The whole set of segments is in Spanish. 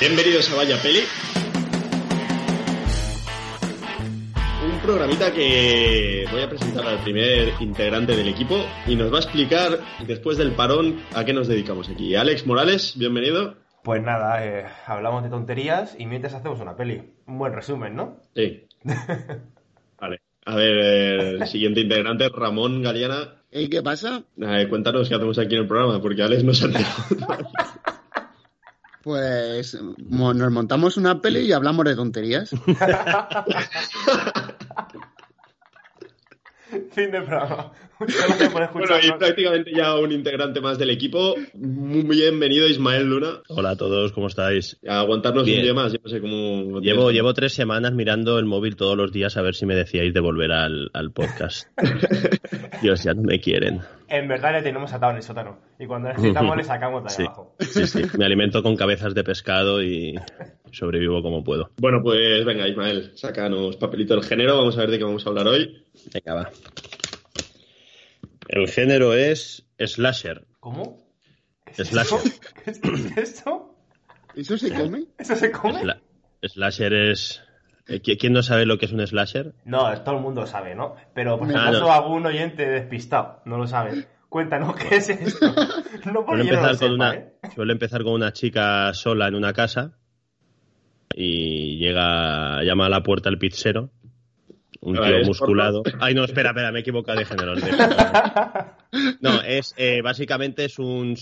Bienvenidos a Vaya Peli. Un programita que voy a presentar al primer integrante del equipo y nos va a explicar después del parón a qué nos dedicamos aquí. Alex Morales, bienvenido. Pues nada, eh, hablamos de tonterías y mientras hacemos una peli. Un buen resumen, ¿no? Sí. vale. A ver, el siguiente integrante, Ramón Galeana. ¿Y qué pasa? Eh, cuéntanos qué hacemos aquí en el programa, porque Alex no se ha enterado. Pues mo- nos montamos una peli y hablamos de tonterías. fin de programa. Bueno, y prácticamente ya un integrante más del equipo. Muy bienvenido, Ismael Luna. Hola a todos, ¿cómo estáis? A aguantarnos Bien. un día más, yo no sé cómo... Llevo, llevo tres semanas mirando el móvil todos los días a ver si me decíais de volver al, al podcast. Dios, ya no me quieren. En verdad le tenemos atado en el sótano. Y cuando necesitamos le sacamos de ahí Sí, abajo. sí, sí. Me alimento con cabezas de pescado y sobrevivo como puedo. Bueno, pues venga, Ismael, sácanos papelito del género, vamos a ver de qué vamos a hablar hoy. Venga, va. El género es slasher. ¿Cómo? ¿Qué es Slasher. es, qué es esto? ¿Eso se come? ¿Eso se come? Sla- slasher es... eh, ¿qui- ¿Quién no sabe lo que es un slasher? No, todo el mundo sabe, ¿no? Pero por si Ah, acaso no. algún oyente despistado no lo sabe. Cuéntanos qué es esto. No Suele yo no empezar, con sepa, una, ¿eh? suele empezar con una chica sola en una casa y llega, llama a la puerta el pizzero, un A tío ver, ¿es musculado. Ay, no, espera, espera, me he equivocado de género. de- No, es eh, básicamente es un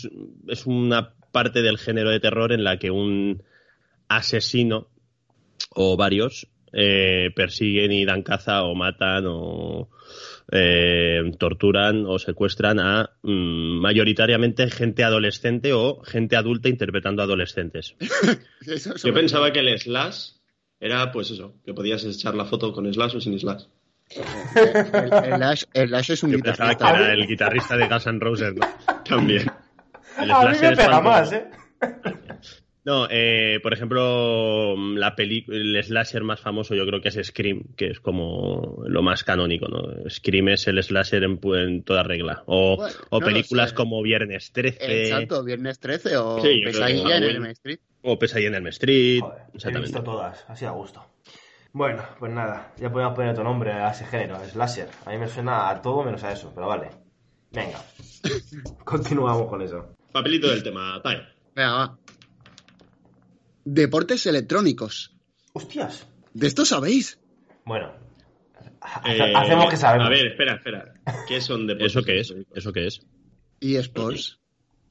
es una parte del género de terror en la que un asesino o varios eh, persiguen y dan caza o matan o eh, torturan o secuestran a mm, mayoritariamente gente adolescente o gente adulta interpretando adolescentes. Eso Yo pensaba que el slash era, pues eso, que podías echar la foto con slash o sin slash. El, el Ash, el Ash es un Yo pensaba que guitarrista. era el guitarrista de Guns N' Roses, ¿no? También. El A mí me pega más, ¿eh? No, eh, por ejemplo, la peli el slasher más famoso yo creo que es Scream, que es como lo más canónico, ¿no? Scream es el slasher en, pu- en toda regla. O, Bueno, o no lo películas como Viernes 13 Exacto, Viernes 13 o Sí, Pesadilla en Halloween. el M Street. o Pesadilla en el Street. Joder, he exactamente. visto todas, así a gusto. Bueno, pues nada, ya podemos poner otro nombre a ese género, slasher. A mí me suena a todo menos a eso, pero vale. Venga, continuamos con eso. Papelito del tema, Tai. Venga, va. Deportes electrónicos. ¡Hostias! ¿De esto sabéis? Bueno, Eh, hacemos que sabemos. A ver, espera, espera. ¿Qué son deportes ¿Eso qué es? ¿Eso qué es? Y sports.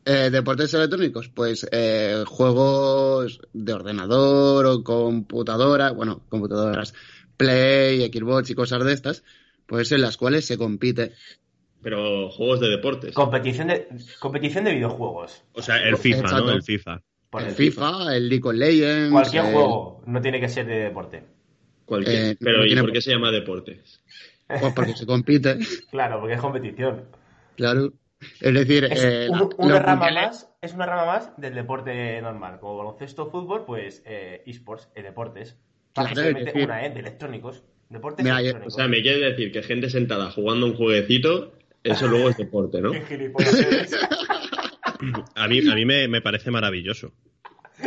Eh, deportes electrónicos, pues eh, juegos de ordenador o computadora, bueno, computadoras, Play, Xbox y cosas de estas, pues en las cuales se compite. Pero juegos de deportes. Competición de, competición de videojuegos. O sea, el FIFA, Exacto. ¿no? El FIFA. Por el el FIFA, el League of Legends. Cualquier el- juego, no tiene que ser de deporte. Cualquier. Eh, Pero no ¿y tiene por qué se llama deportes? Pues porque se compite, Claro, porque es competición. claro. Es decir, Es eh, un- la- una rama mundiales- más, es una rama más del deporte normal. Como baloncesto, fútbol, pues eh, esports, eh, deportes. Claro, Básicamente una, ¿eh? De electrónicos. Deportes Mira, yo- O electrónicos. sea, me quiere decir que gente sentada jugando un jueguecito, eso luego es deporte, ¿no? A mí, a mí me, me parece maravilloso.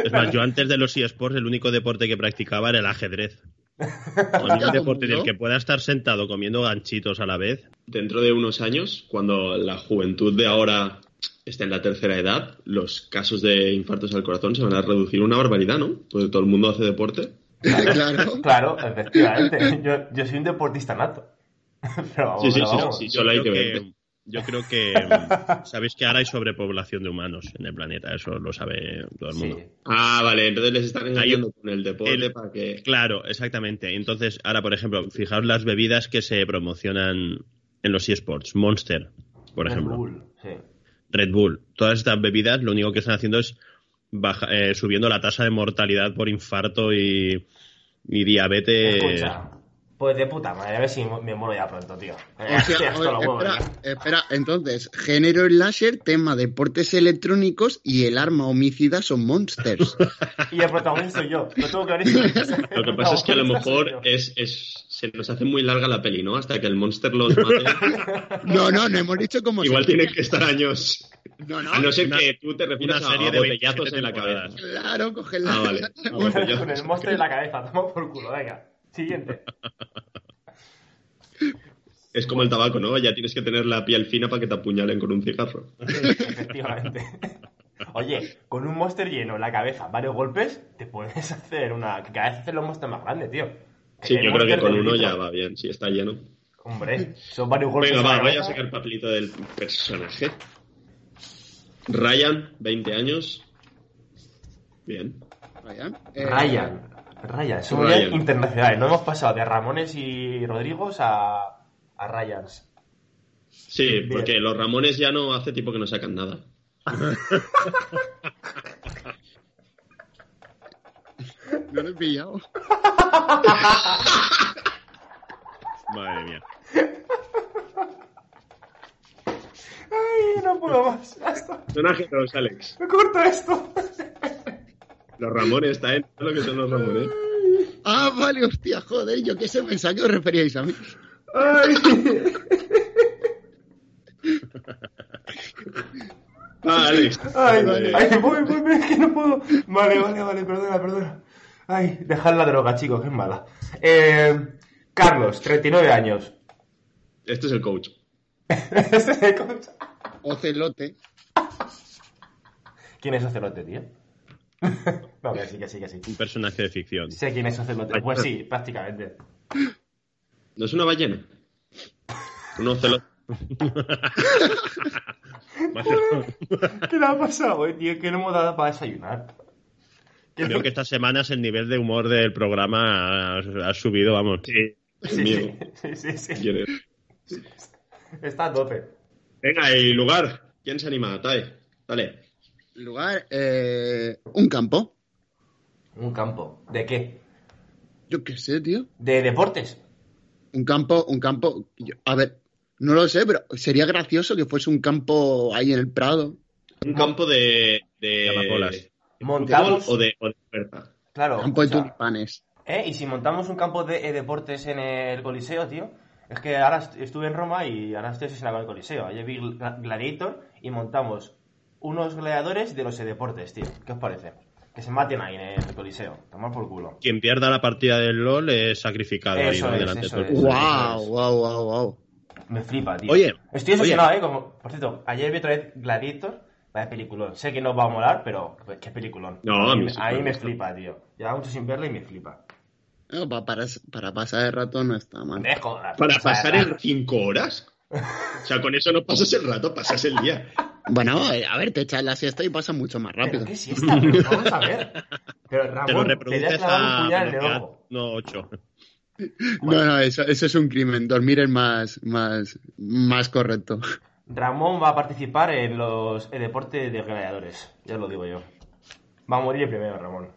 Es más, yo antes de los eSports el único deporte que practicaba era el ajedrez. Un deporte en el que pueda estar sentado comiendo ganchitos a la vez. Dentro de unos años, cuando la juventud de ahora esté en la tercera edad, los casos de infartos al corazón se van a reducir una barbaridad, ¿no? Pues todo el mundo hace deporte. claro. Claro, efectivamente. Yo, yo soy un deportista nato. Pero vamos, Sí, sí, pero sí, sí, Yo solo hay que ver. Yo creo que sabéis que ahora hay sobrepoblación de humanos en el planeta, eso lo sabe todo el mundo. Sí. Ah, vale, entonces les están engañando con el deporte el- para que... Claro, exactamente. Entonces, ahora, por ejemplo, fijaos las bebidas que se promocionan en los eSports. Monster, por Red ejemplo. Bull, sí. Red Bull. Todas estas bebidas lo único que están haciendo es baja- eh, subiendo la tasa de mortalidad por infarto y, y diabetes. Escucha, pues de puta madre, a ver si me muero ya pronto, tío. O sea, oye, huevos, espera, entonces, género láser, tema deportes electrónicos y el arma homicida son monsters. Y el protagonista soy yo, lo tengo clarísimo. Lo que pasa es que a lo mejor es, es, se nos hace muy larga la peli, ¿no? Hasta que el monster los mate. No, no, no hemos dicho cómo Igual tienen que estar años. No, no, A no ser una- que tú te refieras una a, serie a de botellazos 27 en la cabeza. Claro, coge la... Ah, vale. Ah. Con el monstruo en la cabeza, toma por culo, venga. Siguiente. Es como el tabaco, ¿no? Ya tienes que tener la piel fina para que te apuñalen con un cigarro. Efectivamente. Oye, con un monster lleno en la cabeza, varios golpes, te puedes hacer una. Que cada vez haces los monsters más grandes, tío. Sí, yo creo que con uno litro. ya va bien, si está lleno. Hombre, son varios golpes. Venga, va, voy a sacar papelito del personaje. Ryan, 20 años. Bien. Ryan. eh, Ryan. Ryan, somos Ryan. ya internacionales. No hemos pasado de Ramones y Rodrigos a, a Ryans. Sí, Bien. porque los Ramones ya no hace tiempo que no sacan nada. No lo he pillado. Madre mía. Ay, no puedo más. Ya está. Personaje 2, Alex. Me corto esto. Los Ramones, está en lo que son los Ramones. Ah, vale, hostia, joder, yo qué sé, pensaba que os referíais a mí. Ay. Alex. Ay, Vale. ay, voy, voy, voy, es que no puedo. Vale, vale, vale, perdona, perdona. Ay, dejad la droga, chicos, que es mala. Eh, Carlos, 39 años. Este es el coach. Este es el coach. Ocelote. ¿Quién es Ocelote, tío? no, que sí, que sí, que sí. Un personaje de ficción. Sé quién es Ocelote. Pues sí, prácticamente. ¿No es una ballena? Un ocelote. ¿Qué le ha pasado, eh, tío? Que no hemos dado para desayunar. ¿Qué- Creo que estas semanas el nivel de humor del programa ha, ha subido, vamos. Sí, Sí, sí, sí, sí. Está a tope. Venga, y lugar. ¿Quién se anima? Tae, dale. Lugar, eh, un campo. Un campo. ¿De qué? Yo qué sé, tío. ¿De deportes? Un campo, un campo. yo- a ver, no lo sé, pero sería gracioso que fuese un campo ahí en el Prado. Un campo de. de de fútbol o de, o de. Claro. campo de o sea, tulipanes. ¿eh? Y si montamos un campo de eh, deportes en el Coliseo, tío. Es que ahora est- estuve en Roma y ahora estoy asesinado con el Coliseo. Ayer vi Gla- Gladiator y montamos unos gladiadores de los deportes, tío. ¿Qué os parece? Que se maten ahí en el Coliseo. Tomar por culo. Quien pierda la partida del LOL es sacrificado ahí es, delante de eso todo el es. Wow, wow, wow, wow. Me flipa, tío. Oye, Estoy obsesionado, ¿eh? Como, por cierto, ayer vi otra vez Gladiator. Vaya peliculón. Sé que no va a molar, pero qué peliculón. No, a mí me- sí a mí me flipa, tío. Lleva mucho sin verla y me flipa. No, pa- para, para pasar el rato no está mal. Me jodas. ¿Para pasar en 5 horas? O sea, con eso no pasas el rato, pasas el día. Bueno, eh, a ver, te echas la siesta y pasa mucho más Pero rápido. qué siesta, pero vamos a ver. Pero Te lo Ramón, te un en el ojo. no 8. No, no, eso, eso es un crimen. Dormir es más, más, más correcto. Ramón va a participar en los el deporte de gladiadores. Ya lo digo yo. Va a morir el primero, Ramón.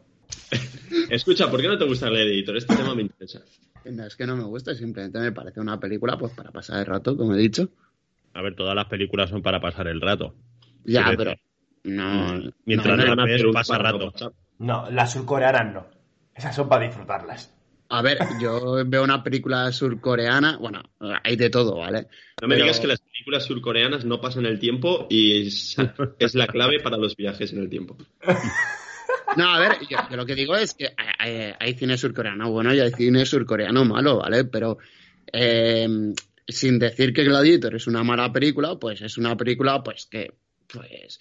Escucha, ¿por qué no te gusta el editor? Este tema me interesa. No, es que no me gusta, simplemente me parece una película pues para pasar el rato, como he dicho. A ver, todas las películas son para pasar el rato. Ya, pero decir, no. Mientras no, no no. ves, pasa rato. No, las surcoreanas no. Esas son para disfrutarlas. A ver, yo veo una película surcoreana, bueno, hay de todo, ¿vale? No me Pero- digas que las películas surcoreanas no pasan el tiempo y es, es la clave para los viajes en el tiempo. No, a ver, yo, yo lo que digo es que hay, cine surcoreano bueno y hay cine surcoreano malo, ¿vale? Pero eh, sin decir que Gladiator es una mala película, pues es una película pues que pues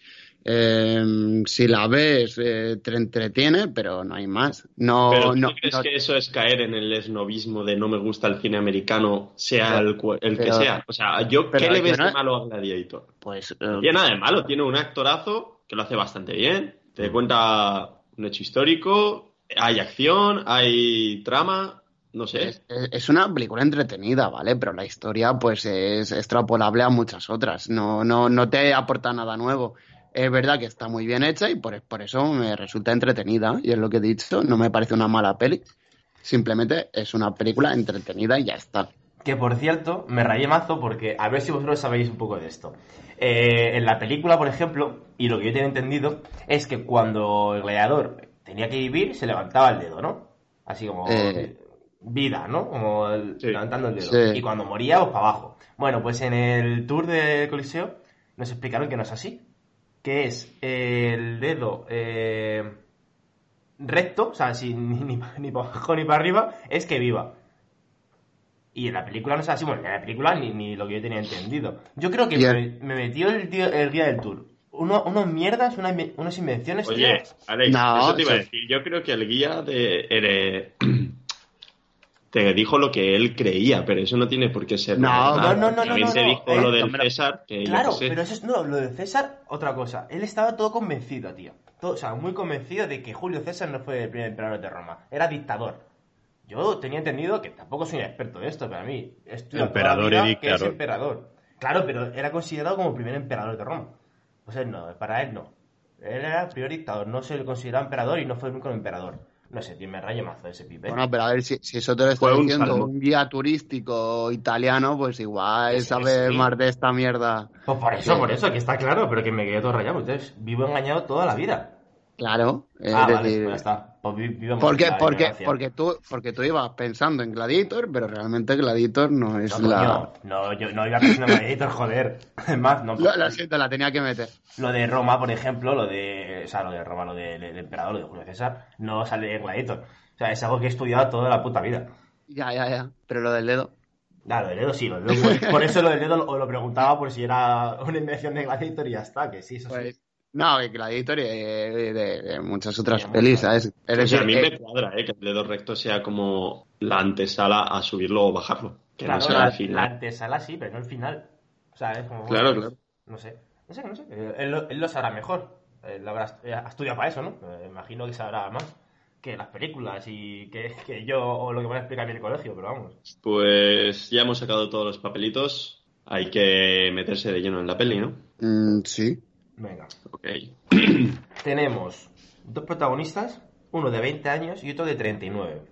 Eh, si la ves, eh, te entretiene, pero no hay más. No, Pero ¿tú no, crees no- que eso es caer en el esnovismo de no me gusta el cine americano, sea el, el que Pero- sea? O sea, yo, ¿qué pero le yo ves no- de malo a Gladiator? pues eh, No tiene nada de malo, tiene un actorazo que lo hace bastante bien, te cuenta un hecho histórico, hay acción, hay trama, no sé. es, una película entretenida, ¿vale? Pero la historia, pues, es extrapolable a muchas otras. No, no, no te aporta nada nuevo. Es verdad que está muy bien hecha y por, por eso me resulta entretenida. Y es lo que he dicho, no me parece una mala peli. Simplemente es una película entretenida y ya está. Que por cierto, me rayé mazo porque a ver si vosotros sabéis un poco de esto. Eh, en la película, por ejemplo, y lo que yo tenía entendido, es que cuando el gladiador tenía que vivir, se levantaba el dedo, ¿no? Así como Eh. vida, ¿no? Como el- Sí. levantando el dedo. Sí. Y cuando moría, pues para abajo. Bueno, pues en el tour del Coliseo nos explicaron que no es así. Que es el dedo eh, recto, o sea, sin, ni, ni para abajo ni para arriba, es que viva. Y en la película no es así, bueno, en la película ni, ni lo que yo tenía entendido. Yo creo que Y me, me metió el, tío- el guía del tour. Uno, unos mierdas, unas, unas invenciones, tío. Oye, Alex, No, eso te iba a decir. Yo creo que el guía de, ere- te dijo lo que él creía, pero eso no tiene por qué ser. No, no, no, no, También no, te no, dijo eh, lo del César, que Claro, sé. pero eso es no, lo de César, otra cosa. Él estaba todo convencido, tío. Todo, o sea, muy convencido de que Julio César no fue el primer emperador de Roma. Era dictador. Yo tenía entendido que tampoco soy un experto de esto, pero a mí estudio Emperador y que es dictador. emperador. Claro, pero era considerado como el primer emperador de Roma. O sea, no, para él no. Él era el primer dictador, no se le consideraba emperador y no fue el único emperador. No sé, tío, me raya mazo ese pipe. Bueno, pero a ver, si, si eso te lo está un diciendo un guía turístico italiano, pues igual sabe sí. más de esta mierda. Pues por eso, por eso, que está claro, pero que me quedé todo rayado. Entonces, vivo engañado toda la vida. Claro, es ah, vale, decir, pues ya está. Pues porque, porque, porque, tú, porque tú ibas pensando en Gladiator, pero realmente Gladiator no es No, la... no, yo no iba pensando en Gladiator, joder. Es más, no. Lo, lo siento, la tenía que meter. Lo de Roma, por ejemplo, lo de. O sea, lo de Roma, lo de- del emperador, lo de Julio César, no sale en Gladiator. O sea, es algo que he estudiado toda la puta vida. Ya, ya, ya. Pero lo del dedo. Ah, lo del dedo sí, lo del dedo. Por, por eso lo del dedo lo, lo preguntaba por si era una invención de Gladiator y ya está, que sí, eso sí. No, que Gladiator y de, de- de muchas otras Sí, pelis. ¿sabes? Es O sea, a mí eh, me cuadra, ¿eh? Que el dedo recto sea como la antesala a subirlo o bajarlo. Que Claro, no sea la, la final. antesala sí, pero no el final. O sea, es como. Claro, pues, claro. No sé. No sé, no sé. Eh, Él, lo- él lo sabrá mejor. Él habrá eh, ha estudiado para eso, ¿no? Eh, imagino que sabrá más que las películas y que, que yo o lo que me van a explicar en el colegio, pero vamos. Pues ya hemos sacado todos los papelitos. Hay que meterse de lleno en la peli, ¿no? mm, sí. Venga. Ok. Tenemos dos protagonistas, uno de 20 años y otro de 39.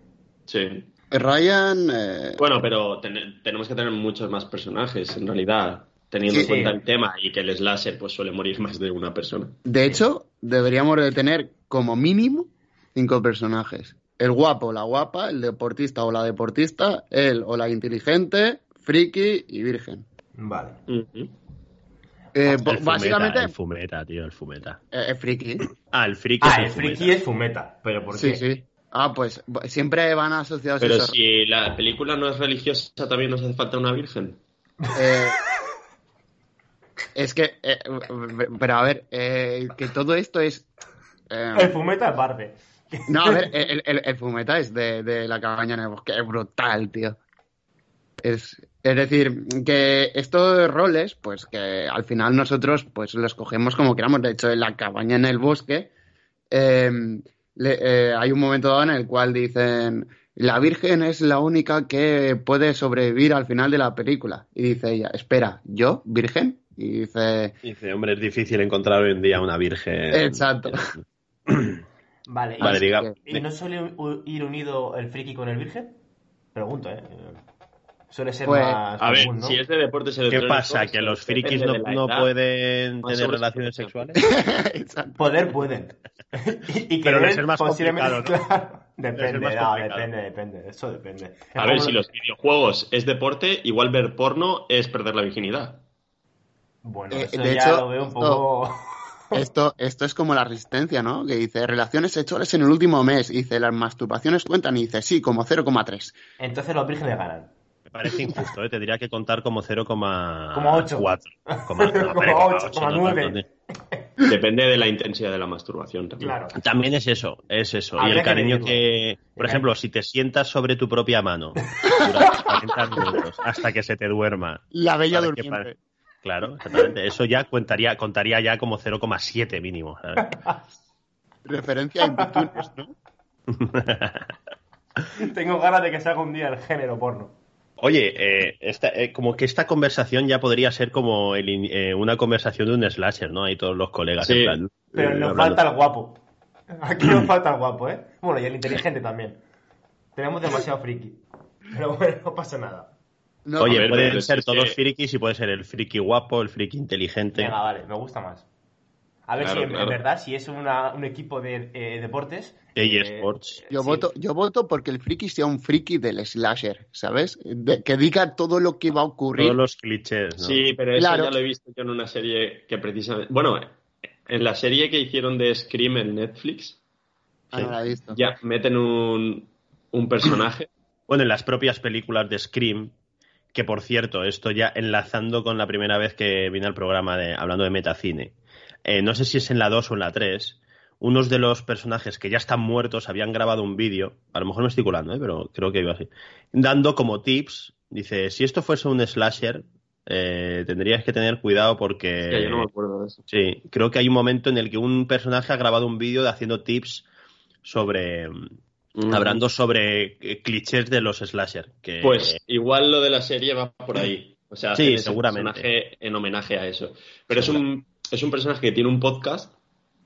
Sí. Ryan, eh, Bueno, pero ten- tenemos que tener muchos más personajes, en realidad. Teniendo en Sí. cuenta el tema y que el slasher pues suele morir más de una persona. de hecho, deberíamos de tener como mínimo cinco personajes. El guapo, la guapa, el deportista o la deportista, él o la inteligente, friki y virgen. Vale. Eh, El fumeta, básicamente, El fumeta, tío, el fumeta. eh, es friki. Ah, el friki. Ah, es el friki fumeta. es fumeta. ¿Pero por Sí, qué? sí. Ah, pues siempre van asociados Pero esos- si la película no es religiosa, también nos hace falta una virgen. Eh, es que, eh, pero a ver, eh, que todo esto es... eh, El fumeta es Barbe. no, a ver, el, el- el fumeta es de, de la cabaña en el bosque, es brutal, tío. Es, es decir, que estos roles, pues que al final nosotros pues los cogemos como queramos. De hecho, en la cabaña en el bosque eh, le- eh, hay un momento dado en el cual dicen la Virgen es la única que puede sobrevivir al final de la película. Y dice ella, espera, ¿yo, Virgen? Y dice, Dice, hombre, es difícil encontrar hoy en día una virgen. Exacto. Vale, Vale, ¿y-. ¿Y no suele ir unido el friki con el virgen? Pregunto, ¿eh? Suele ser Pues, más A ver, común, ¿no? si es de deportes ¿Qué pasa? ¿Que los frikis no, no pueden tener relaciones sexuales? Poder pueden. y, y Pero les es más posiblemente, complicado, ¿no? claro. Depende, más no, complicado. depende, depende. Eso depende. Es A ver, si los videojuegos es deporte, igual ver porno es perder la virginidad. Bueno, Eh, eso de ya hecho, lo veo un esto- poco... Esto, esto es como la resistencia, ¿no? Que dice relaciones sexuales en el último mes. Y dice las masturbaciones cuentan y dice sí, como 0,3. Entonces los vírgenes ganan. Parece injusto, ¿eh? Tendría que contar como 0,4. Como ocho. Como, no, Como hombre, ocho, como no nueve. tanto, ¿eh? Depende de la intensidad de la masturbación también. Claro. También es eso, es eso. y el cariño que, por ejemplo, si te sientas sobre tu propia mano durante 40 minutos hasta que se te duerma. La bella durmiente. Claro, exactamente. Eso ya contaría, contaría ya como 0,7 mínimo. ¿sabes? Referencia a Intunes, ¿no? Tengo ganas de que salga un día el género porno. Oye, eh, esta- eh, como que esta conversación ya podría ser como el eh, una conversación de un slasher, ¿no? Ahí todos los colegas. Sí. en plan, Pero eh, nos hablando. falta el guapo. Aquí nos falta el guapo, ¿eh? Bueno, y el inteligente también. Tenemos demasiado friki. Pero bueno, no pasa nada. No, Oye, ver, pueden ser todos frikis y puede ser el friki guapo, el friki inteligente. Venga, vale, me gusta más. A ver Claro, si en, claro. en verdad, si es una- un equipo de eh, deportes. Eh, Sports. Yo sí. voto, yo voto porque el friki sea un friki del slasher, ¿sabes? De- que diga todo lo que va a ocurrir. Todos los clichés, ¿no? Sí, pero eso Claro. ya lo he visto yo en una serie que precisamente. Bueno, en la serie que hicieron de Scream en Netflix, Ah, no la he visto. ya meten un, un personaje. Bueno, en las propias películas de Scream, que por cierto, esto ya enlazando con la primera vez que vine al programa de, hablando de metacine, eh, no sé si es en la 2 o en la 3, unos de los personajes que ya están muertos habían grabado un vídeo, a lo mejor me estoy colando, ¿eh? pero creo que iba así, dando como tips, dice, si esto fuese un slasher, eh, tendrías que tener cuidado porque... que yo no me acuerdo de eso. Sí, creo que hay un momento en el que un personaje ha grabado un vídeo de haciendo tips sobre... Mm. Hablando sobre eh, clichés de los slasher. Que, Pues igual lo de la serie va por ahí. O sea, Sí, seguramente. personaje en homenaje a eso. Pero es un, es un personaje que tiene un podcast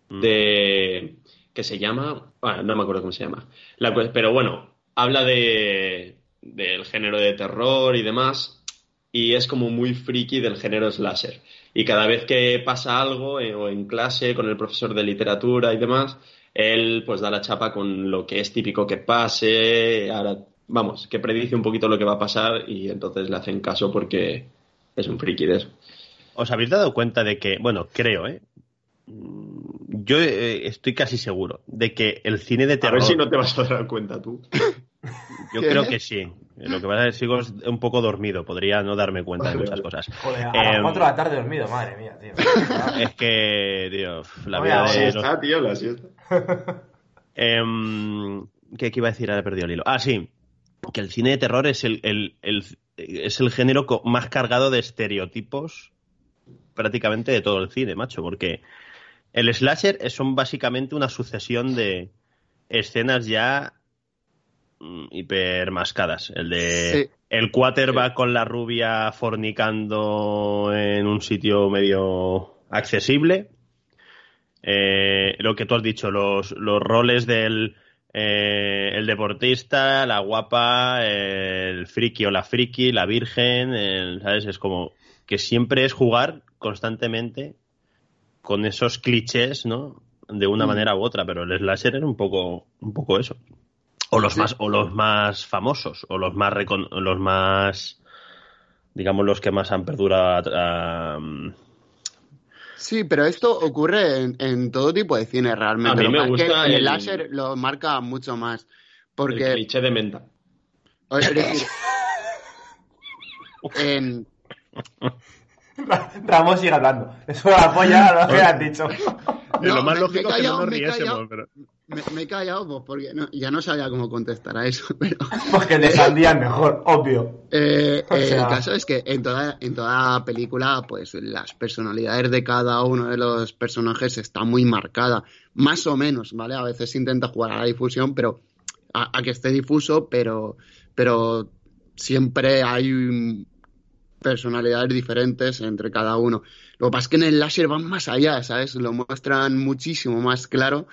Mm. de que se llama. ah, no me acuerdo cómo se llama. La pero bueno, habla de del género de terror y demás. Y es como muy friki del género slasher. Y cada vez que pasa algo, eh, o en clase, con el profesor de literatura y demás, él pues da la chapa con lo que es típico que pase. Ahora, vamos, que predice un poquito lo que va a pasar y entonces le hacen caso porque es un friki de eso. ¿Os habéis dado cuenta de que, bueno, creo, ¿eh? Mm, Yo eh, estoy casi seguro de que el cine de A terror. ver si no te vas a dar cuenta tú. Yo ¿Qué? creo que sí. Lo que pasa es que sigo un poco dormido. Podría no darme cuenta de muchas cosas. Joder, a Em, las 4 de la tarde dormido, madre mía, tío. Es que, tío, la Oye, vida ahora de La los- siesta, tío, la siesta. Em, ¿qué, qué iba a decir? Ahora he perdido el hilo. Ah, sí. Que el cine de terror es el, el- el- es el género más cargado de estereotipos prácticamente de todo el cine, macho. Porque el slasher es- son básicamente una sucesión de escenas ya mm, hipermascadas. El de Sí. el quarterback con la rubia fornicando en un sitio medio accesible. Eh, lo que tú has dicho, los, los roles del eh, el deportista, la guapa, el friki o la friki, la virgen, el- ¿sabes? Es como que siempre es jugar constantemente con esos clichés, ¿no? De una Mm. manera u otra, pero el slasher era un poco, un poco eso. O los Sí. más, o los más famosos, o los más recon- los más digamos los que más han perdurado Sí, pero esto ocurre en, en todo tipo de cine realmente. A mí me gusta el el- láser lo marca mucho más. El Porque, cliché de menta. o- es decir, en- Ramón sigue hablando. Eso la polla lo que has dicho. lo No, más me- lógico me he es que no callado, nos me he riésemos, callado. pero... me, me he callado pues, porque no- ya no sabía cómo contestar a eso. Pero Porque el de sandía es mejor, obvio. eh, O sea- el caso es que en toda, en toda película, pues las personalidades de cada uno de los personajes está muy marcada. Más o menos, ¿vale? A veces se intenta jugar a la difusión, pero a, a que esté difuso, pero, pero siempre hay personalidades diferentes entre cada uno. Lo que pasa es que en el láser van más allá, ¿sabes? Lo muestran muchísimo más claro,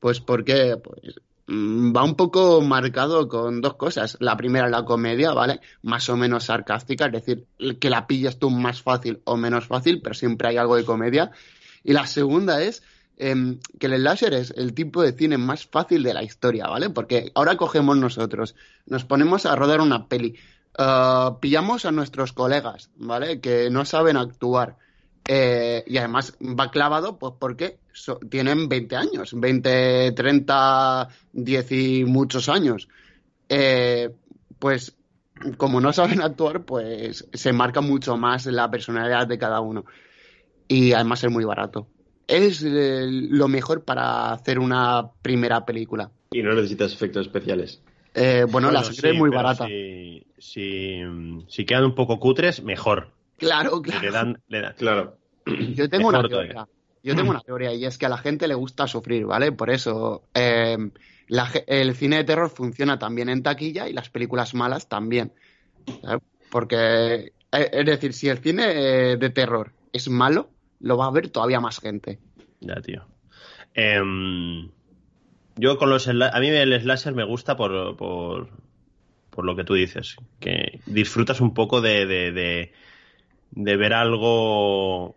pues porque pues, mm, va un poco marcado con dos cosas. La primera, la comedia, ¿vale? Más o menos sarcástica, es decir, que la pillas tú más fácil o menos fácil, pero siempre hay algo de comedia. Y la segunda es em, que el láser es el tipo de cine más fácil de la historia, ¿vale? Porque ahora cogemos nosotros, nos ponemos a rodar una peli, ah, pillamos a nuestros colegas, ¿vale? Que no saben actuar. eh, y además va clavado, pues porque tienen 20 años, 20, 30, 10 y muchos años. Eh, pues como no saben actuar, pues se marca mucho más la personalidad de cada uno. Y además es muy barato. es eh, lo mejor para hacer una primera película. Y no necesitas efectos especiales. Eh, bueno, la sangre sí, es muy barata. Si, si, si quedan un poco cutres, mejor. Claro, Si claro. Le dan, le dan- Claro. Yo tengo una teoría. todavía. Yo tengo una teoría y es que a la gente le gusta sufrir, ¿vale? Por eso eh, la el cine de terror funciona también en taquilla y las películas malas también. ¿sabes? Porque, eh, es decir, si el cine de terror es malo, lo va a ver todavía más gente. Ya, tío. Em, yo con los... A mí el slasher me gusta por, por, por lo que tú dices. Que disfrutas un poco de, de, de, de ver algo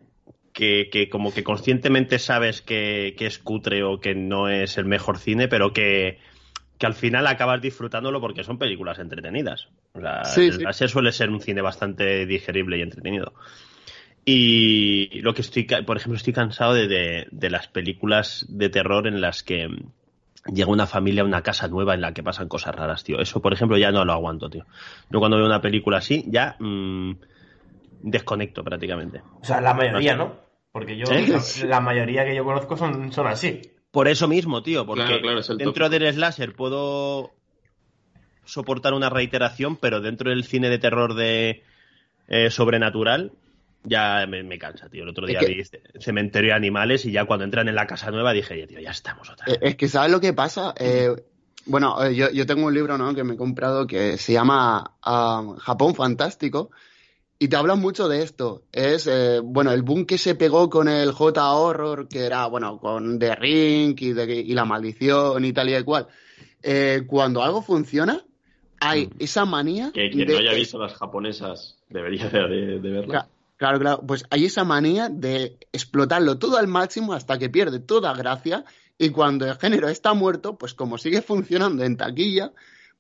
que, que como que conscientemente sabes que, que es cutre o que no es el mejor cine, pero que, que al final acabas disfrutándolo porque son películas entretenidas. O sea, Sí, el sí. slasher suele ser un cine bastante digerible y entretenido. Y lo que estoy, por ejemplo, estoy cansado de, de, de las películas de terror en las que llega una familia a una casa nueva en la que pasan cosas raras, tío. Eso, por ejemplo, ya no lo aguanto, tío. Yo cuando veo una película así, ya mm, desconecto prácticamente. O sea, la mayoría, ¿no? Porque yo, ¿Eh? la, la mayoría que yo conozco son, son así. Por eso mismo, tío, porque Claro, claro, es el dentro del slasher puedo soportar una reiteración, pero dentro del cine de terror de eh, sobrenatural ya me, me cansa, tío. El otro Es día que- vi Ce- Cementerio de Animales y ya cuando entran en la casa nueva dije, tío, ya estamos otra vez. Eh, Es que, ¿sabes lo que pasa? Eh, bueno, eh, yo, yo tengo un libro ¿no? que me he comprado que se llama ah, Japón Fantástico y te hablan mucho de esto. Es, eh, bueno, el boom que se pegó con el J-Horror, que era, bueno, con The Ring y, de- y La Maldición y tal y cual. Eh, cuando algo funciona, hay esa manía Que quien de- no haya visto las japonesas debería de, de- de verlas. Cla- Claro, claro, pues hay esa manía de explotarlo todo al máximo hasta que pierde toda gracia y cuando el género está muerto, pues como sigue funcionando en taquilla,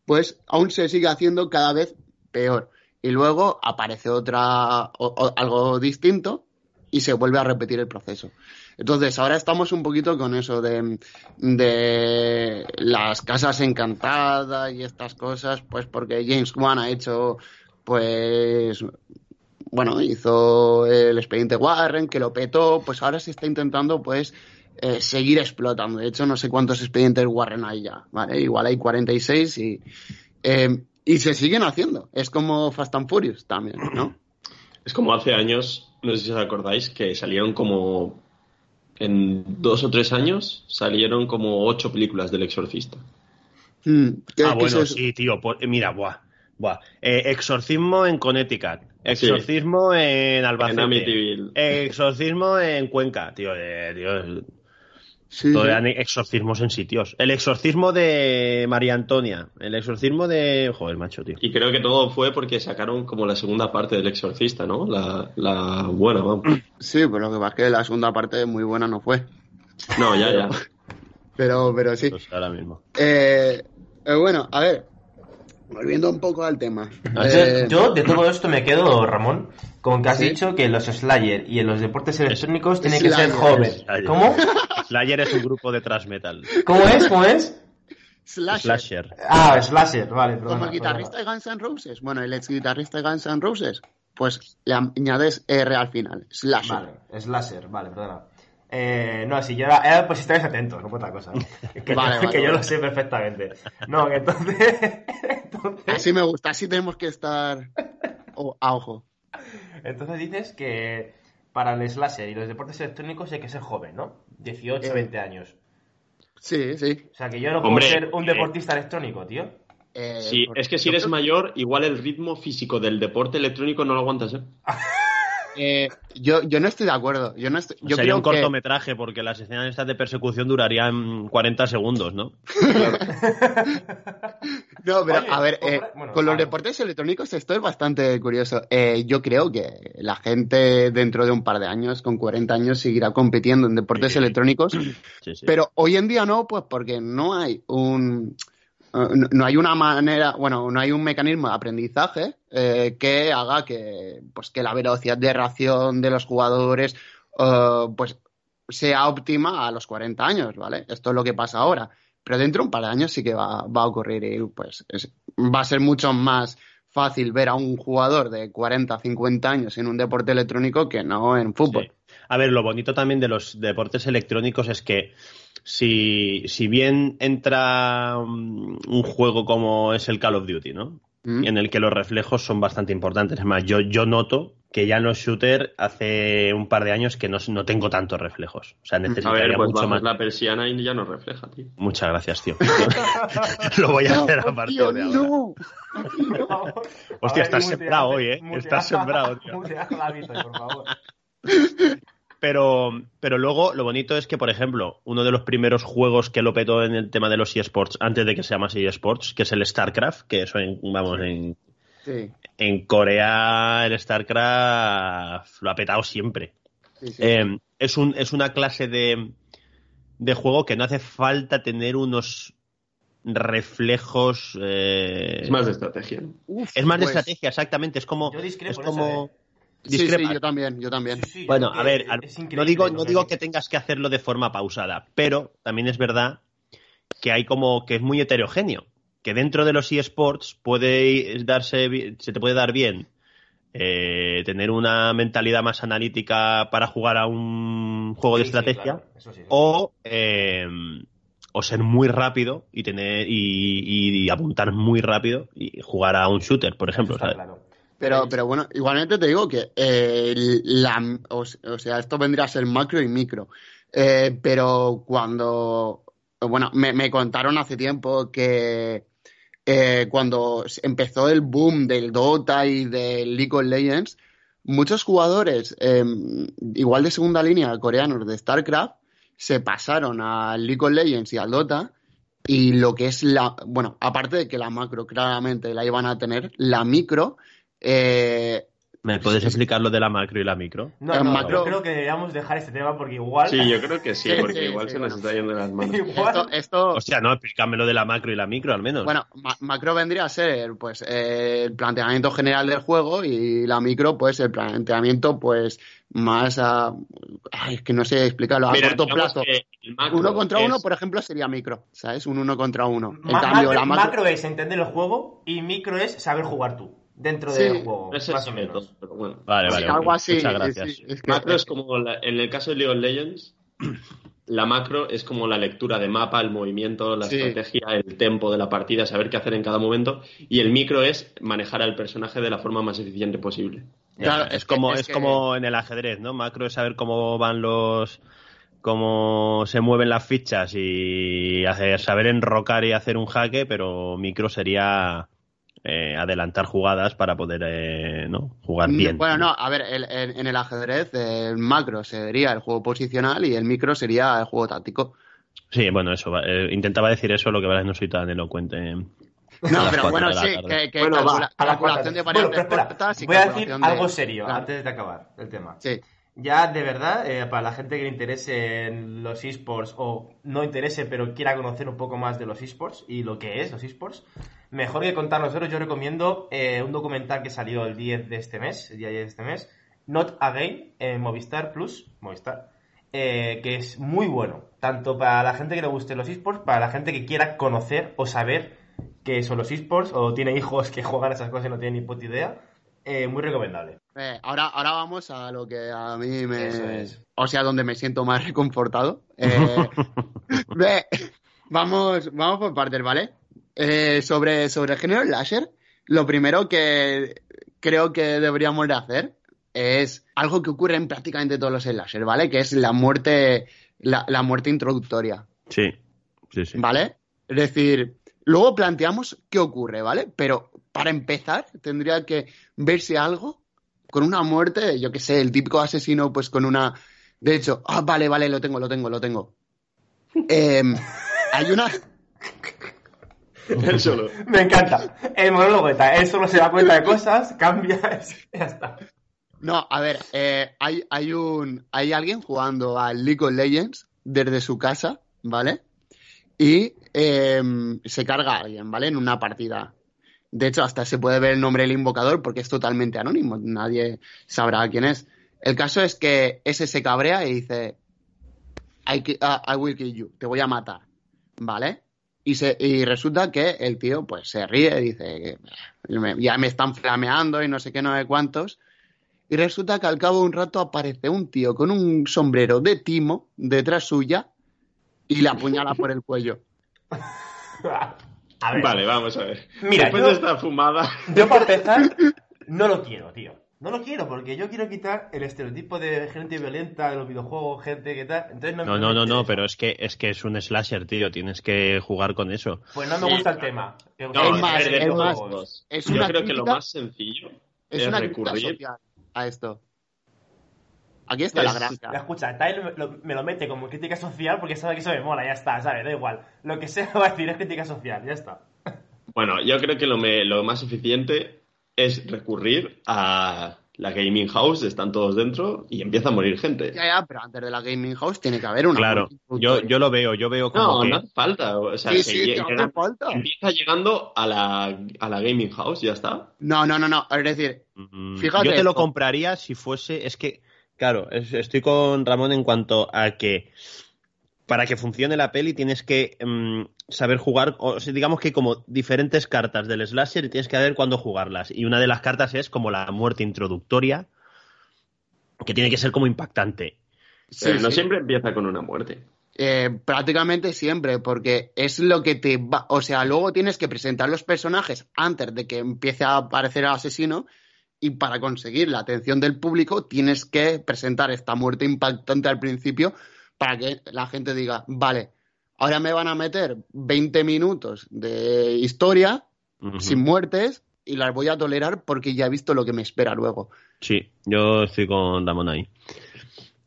pues aún se sigue haciendo cada vez peor. Y luego aparece otra, o- algo distinto y se vuelve a repetir el proceso. Entonces, ahora estamos un poquito con eso de, de las casas encantadas y estas cosas, pues porque James Wan ha hecho, pues, bueno, hizo el expediente Warren, que lo petó, pues ahora se está intentando, pues, eh, seguir explotando. De hecho, no sé cuántos expedientes Warren hay ya, ¿vale? Igual hay 46 y, eh, y se siguen haciendo. Es como Fast and Furious también, ¿no? Es como hace años, no sé si os acordáis, que salieron como. En dos o tres años salieron como ocho películas del Exorcista. Mm, ¿qué- ah, qué bueno, es sí, tío. pues, mira, buah. buah. Eh, exorcismo en Connecticut. Exorcismo en En Albacete. Amityville. Exorcismo en Cuenca, tío. eh, tío, Sí, todo sí. eran exorcismos en sitios. El exorcismo de María Antonia. El exorcismo de. Joder, macho, tío. Y creo que todo fue porque sacaron como la segunda parte del Exorcista, ¿no? La, la buena, vamos. Sí, pero lo que pasa es que la segunda parte muy buena no fue. No, ya, ya. Pero, pero sí. Pues ahora mismo. Eh, eh, bueno, a ver, volviendo un poco al tema. Yo- Eh, Yo de todo esto me quedo, Ramón, con que has ¿Sí? dicho que los Slayer y en los deportes electrónicos tienen que ser jóvenes. Slayer. ¿Cómo? Slayer es un grupo de thrash metal. ¿Cómo es? ¿Cómo es? Slasher, Slasher. Ah, Slasher, vale, perdona. como el guitarrista perdona. de Guns N' Roses. Bueno, el ex guitarrista de Guns N' Roses, pues le añades R al final. Slasher. Vale, Slasher, vale, perdona. Eh, no, si yo era, era pues si estáis atentos, no por otra cosa. Que, Vale, vale, que yo vale. lo sé perfectamente. No, que entonces, entonces, Así me gusta, así tenemos que estar o- a ojo. entonces dices que para el Slasher y los deportes electrónicos hay que ser joven, ¿no? 18, Eh, 20 años. Sí, sí. O sea, que yo no puedo Hombre, ser un eh, deportista electrónico, tío. Eh, Sí, es que si eres mayor, igual el ritmo físico del deporte electrónico no lo aguantas, ¿eh? eh, yo, yo no estoy de acuerdo. Yo no estoy, yo Sería creo un que cortometraje porque las escenas estas de persecución durarían 40 segundos, ¿no? No, pero Oye, a ver, eh, bueno, con los deportes electrónicos esto es bastante curioso. Eh, yo creo que la gente dentro de un par de años, con 40 años, seguirá compitiendo en deportes Sí. electrónicos, Sí, sí. pero hoy en día no, pues porque no hay un no- hay una manera, bueno, no hay un mecanismo de aprendizaje eh, que haga que, pues, que la velocidad de reacción de los jugadores eh, pues sea óptima a los 40 años, ¿vale? Esto es lo que pasa ahora. Pero dentro de un par de años sí que va, va a ocurrir y pues es- va a ser mucho más fácil ver a un jugador de 40, 50 años en un deporte electrónico que no en fútbol. A ver, lo bonito también de los deportes electrónicos es que si, si bien entra um, un juego como es el Call of Duty, ¿no? Mm. En el que los reflejos son bastante importantes. Es más, yo, yo noto que ya no es shooter hace un par de años que no, no tengo tantos reflejos. O sea, A necesitaría ver, pues mucho más. la persiana y ya no refleja, tío. Muchas gracias, tío. lo voy a hacer a partir tío, de ahora. no. Hostia, A ver, estás sembrado hoy, ¿eh? Estás sembrado, tío. a por favor. Pero, pero luego lo bonito es que, por ejemplo, uno de los primeros juegos que lo petó en el tema de los eSports, antes de que se llamase eSports, que es el StarCraft, que eso en, vamos, en, Sí, en Corea el StarCraft lo ha petado siempre. sí, sí. Eh, es, un, es una clase de, de juego que no hace falta tener unos reflejos. eh, Es más de estrategia. es más de pues, estrategia, exactamente. Es como. Yo discrepo es en eso, como Sí, sí, yo también, yo también. Sí, sí, Bueno, a ver, es no digo, no digo que tengas que hacerlo de forma pausada, pero también es verdad que hay como que es muy heterogéneo, que dentro de los eSports puede darse, se te puede dar bien eh, tener una mentalidad más analítica para jugar a un juego de estrategia claro, eso sí, eso sí. o eh, o ser muy rápido y tener y, y apuntar muy rápido y jugar a un shooter, por ejemplo. Está ¿sabes? claro. Pero, pero bueno, igualmente te digo que eh, la, o, o sea, esto vendría a ser macro y micro. Eh, pero cuando, bueno, me, me contaron hace tiempo que eh, cuando empezó el boom del Dota y del League of Legends, muchos jugadores, eh, igual de segunda línea, coreanos de StarCraft, se pasaron al League of Legends y al Dota. Y lo que es la, bueno, aparte de que la macro claramente la iban a tener, la micro, eh, ¿Me puedes explicar lo de la macro y la micro? No, no, macro- yo creo que deberíamos dejar este tema porque igual. Sí, yo creo que sí, porque sí, igual sí, se nos está yendo de las manos. esto, esto Hostia, no, explícame lo de la macro y la micro al menos. bueno, ma- macro vendría a ser pues eh, el planteamiento general del juego y la micro pues el planteamiento pues más a, ay, es que no sé explicarlo, a Mira, corto plazo. Uno contra uno, por ejemplo, sería micro, ¿sabes? Un uno contra uno. En Ma- cambio, macro, la macro... macro es entender el juego y micro es saber jugar tú dentro Sí, del juego, es más el o menos. método, pero bueno. Vale, Sí, vale. algo así. Muchas gracias. sí, es que- Macro es como, la- en el caso de League of Legends, la macro es como la lectura de mapa, el movimiento, la Sí. estrategia, el tempo de la partida, saber qué hacer en cada momento. Y el micro es manejar al personaje de la forma más eficiente posible. Claro, es, como, es es que- como en el ajedrez, ¿no? Macro es saber cómo van los. cómo se mueven las fichas y hacer, saber enrocar y hacer un jaque, pero micro sería eh, adelantar jugadas para poder eh, ¿no? jugar bien. Bueno, no, a ver, el- en, en el ajedrez el macro sería el juego posicional y el micro sería el juego táctico. Sí, bueno, eso. va- eh, intentaba decir eso, lo que verdad no soy tan elocuente. No, pero bueno, sí, que, que Bueno, va, calcula- a la calculación de. Bueno, variables cortas y voy a decir algo serio Claro. antes de acabar el tema. Sí. Ya de verdad, eh, para la gente que le interese en los esports o no interese pero quiera conocer un poco más de los esports y lo que es los esports, mejor que contar nosotros, yo recomiendo eh, un documental que salió el 10 de este mes, el día 10 de este mes, Not Again, en Movistar Plus, Movistar, eh, que es muy bueno, tanto para la gente que le guste los esports, para la gente que quiera conocer o saber qué son los esports o tiene hijos que juegan esas cosas y no tienen ni puta idea, eh, muy recomendable. Eh, ahora, ahora vamos a lo que a mí Eso me... es. O sea, donde me siento más reconfortado. Eh, vamos, vamos por partes, ¿vale? Eh, sobre, sobre el género láser, lo primero que creo que deberíamos de hacer es algo que ocurre en prácticamente todos los slasher, ¿vale? Que es la muerte, la, la muerte introductoria, Sí, sí, sí. ¿vale? Es decir, luego planteamos qué ocurre, ¿vale? Pero para empezar tendría que verse algo con una muerte, yo qué sé, el típico asesino pues con una... De hecho, ah, vale, vale, lo tengo, lo tengo, lo tengo. Em, hay una... Él solo. Me encanta. El monólogo está. Él solo se da cuenta de cosas, cambia, ya está. No, a ver, eh, hay, hay un... Hay alguien jugando al League of Legends desde su casa, ¿vale? Y em, se carga a alguien, ¿vale? En una partida. De hecho, hasta se puede ver el nombre del invocador porque es totalmente anónimo. Nadie sabrá quién es. El caso es que ese se cabrea y dice: I, ah, I will kill you, te voy a matar. ¿Vale? Y, se, y resulta que el tío pues se ríe, dice: "Me- Ya me están flameando y no sé qué, no sé cuántos. y resulta que al cabo de un rato aparece un tío con un sombrero de timo detrás suya y la apuñala por el cuello. A ver, Vale, vamos a ver. Mira, Después yo- de esta fumada. yo para empezar, no lo quiero, tío. No lo quiero, porque yo quiero quitar el estereotipo de gente violenta de los videojuegos, gente que tal. Entonces no, No, no, no, no, pero es que, es que es un slasher, tío. Tienes que jugar con eso. Pues no me gusta el tema. No, Es más, es más, Yo creo que lo más sencillo Es es una recurrir. social a esto. Aquí está la gracia. Ya, escucha, Tyler me lo, me lo mete como crítica social porque sabe que eso me mola, ya está, ¿sabes? Da igual. Lo que sea va a decir es crítica social, ya está. Bueno, yo creo que lo, me- lo más eficiente es recurrir a la gaming house, están todos dentro y empieza a morir gente. Ya, ya, pero antes de la gaming house tiene que haber una. Claro, yo, yo lo veo, yo veo como No, que... no hace falta. O sea, Sí, que sí, que hace falta. empieza llegando a la, a la gaming house, ya está. No, no, no, no. Es decir, Mm, Fíjate Yo te lo esto. compraría si fuese. Es que, claro, es- estoy con Ramón en cuanto a que para que funcione la peli tienes que mm, saber jugar. O sea, digamos que hay como diferentes cartas del slasher y tienes que saber cuándo jugarlas. Y una de las cartas es como la muerte introductoria, que tiene que ser como impactante. sí, Pero no sí. siempre empieza con una muerte. Eh, prácticamente siempre, porque es lo que te va. O sea, luego tienes que presentar los personajes antes de que empiece a aparecer el asesino. Y para conseguir la atención del público, tienes que presentar esta muerte impactante al principio para que la gente diga, vale, ahora me van a meter 20 minutos de historia sin muertes y las voy a tolerar porque ya he visto lo que me espera luego. Sí, yo estoy con Ramón ahí.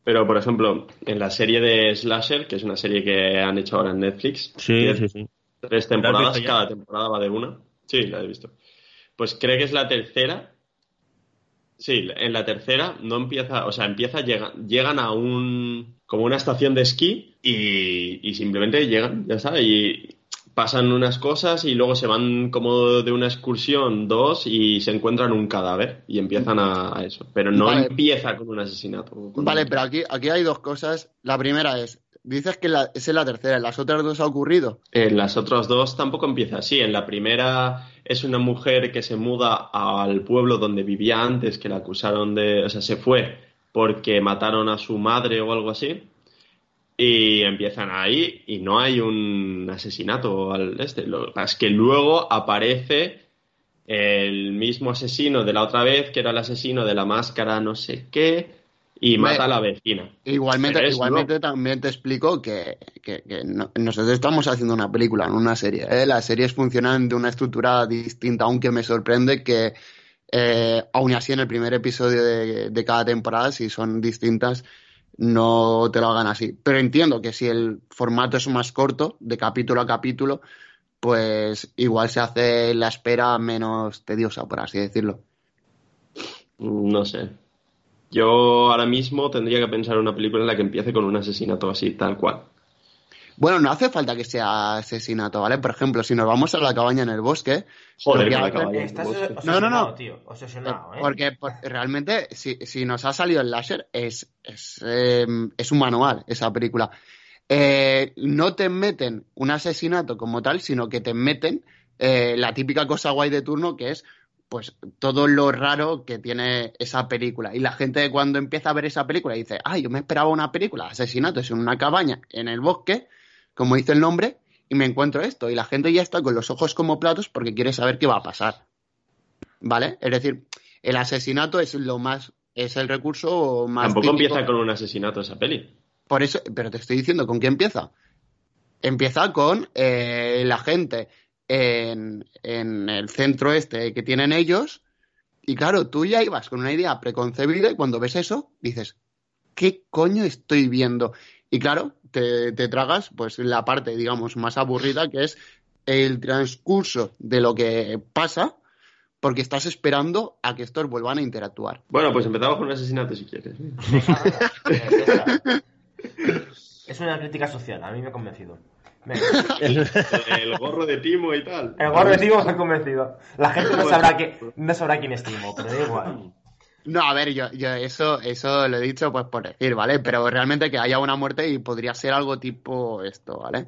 Pero, por ejemplo, en la serie de Slasher, que es una serie que han hecho ahora en Netflix, Sí, sí, sí. tres temporadas, cada temporada va de una. Sí, la he visto. Pues creo que es la tercera. Sí, en la tercera no empieza, o sea, empieza, llega- llegan a un, como una estación de esquí y, y simplemente llegan, ya sabes, y pasan unas cosas y luego se van como de una excursión dos y se encuentran un cadáver y empiezan a, a eso. Pero no Vale. empieza con un asesinato. con Vale, un- pero aquí, aquí hay dos cosas. La primera es, dices que la, esa es la tercera, ¿en las otras dos ha ocurrido? En las otras dos tampoco empieza así. En la primera es una mujer que se muda al pueblo donde vivía antes, que la acusaron de. O sea, se fue porque mataron a su madre o algo así. Y empiezan ahí y no hay un asesinato al este. Es que luego aparece el mismo asesino de la otra vez, que era el asesino de la máscara no sé qué, y mata a la vecina. Igualmente, igualmente también te explico que, que- que no- nosotros estamos haciendo una película, no una serie. ¿eh? Las series funcionan de una estructura distinta, aunque me sorprende que eh, aún así en el primer episodio de, de cada temporada, si son distintas, no te lo hagan así. Pero entiendo que si el formato es más corto, de capítulo a capítulo, pues igual se hace la espera menos tediosa, por así decirlo. No sé. Yo ahora mismo tendría que pensar en una película en la que empiece con un asesinato así, tal cual. Bueno, no hace falta que sea asesinato, ¿vale? Por ejemplo, si nos vamos a la cabaña en el bosque, Joder, la cabaña. Estás No, no, no. tío. Obsesionado, ¿eh? Porque, por- realmente, si, si nos ha salido el láser, es, es, eh, es un manual esa película. Eh, no te meten un asesinato como tal, sino que te meten eh, la típica cosa guay de turno que es pues todo lo raro que tiene esa película. Y la gente cuando empieza a ver esa película dice, ah, yo me esperaba una película, asesinatos en una cabaña en el bosque, como dice el nombre, y me encuentro esto. Y la gente ya está con los ojos como platos porque quiere saber qué va a pasar. ¿Vale? Es decir, el asesinato es lo más, es el recurso más Tampoco típico. empieza con un asesinato esa peli. Por eso, pero te estoy diciendo con qué empieza. Empieza con eh, la gente en, en el centro este que tienen ellos. Y claro, tú ya ibas con una idea preconcebida y cuando ves eso, dices, ¿qué coño estoy viendo? Y claro, te, te tragas pues la parte, digamos, más aburrida, que es el transcurso de lo que pasa, porque estás esperando a que estos vuelvan a interactuar. Bueno, pues empezamos con un asesinato si quieres. Es una crítica social, a mí me ha convencido. El gorro de Timo y tal. El gorro de Timo me ha convencido. La gente no sabrá, que, no sabrá quién es Timo, pero da igual. No, a ver, yo, yo eso, eso lo he dicho pues por decir, ¿vale? Pero realmente que haya una muerte y podría ser algo tipo esto, ¿vale?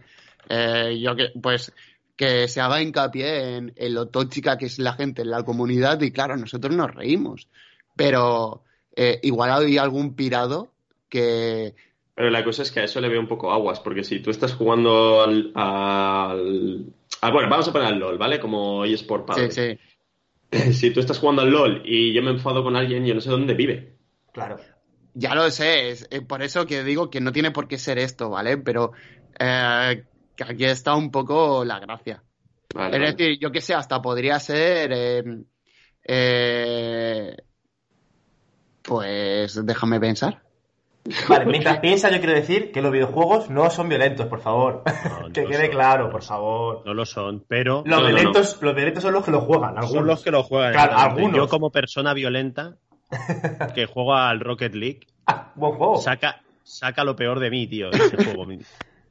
Eh, yo que, pues, que se haga hincapié en, en lo tóxica que es la gente en la comunidad y claro, nosotros nos reímos. Pero eh, igual hay algún pirado que... Pero la cosa es que a eso le veo un poco aguas, porque si tú estás jugando al... al- ah, bueno, vamos a poner al LOL, ¿vale? Como eSport padre. Sí, sí. Si tú estás jugando al LOL y yo me enfado con alguien, yo no sé dónde vive. Claro. Ya lo sé, es eh, por eso que digo que no tiene por qué ser esto, ¿vale? Pero eh, aquí está un poco la gracia. Vale, Es vale. decir, yo que sé, hasta podría ser. eh, eh, pues déjame pensar. Vale, mientras piensa, yo quiero decir que los videojuegos no son violentos, por favor. No, que no quede son. claro, por favor. No lo son, pero Los violentos, los violentos son los que lo juegan, algunos. son los que lo juegan. Claro, algunos. Yo como persona violenta que juega al Rocket League, Ah, buen juego. saca, saca lo peor de mí, tío, ese juego.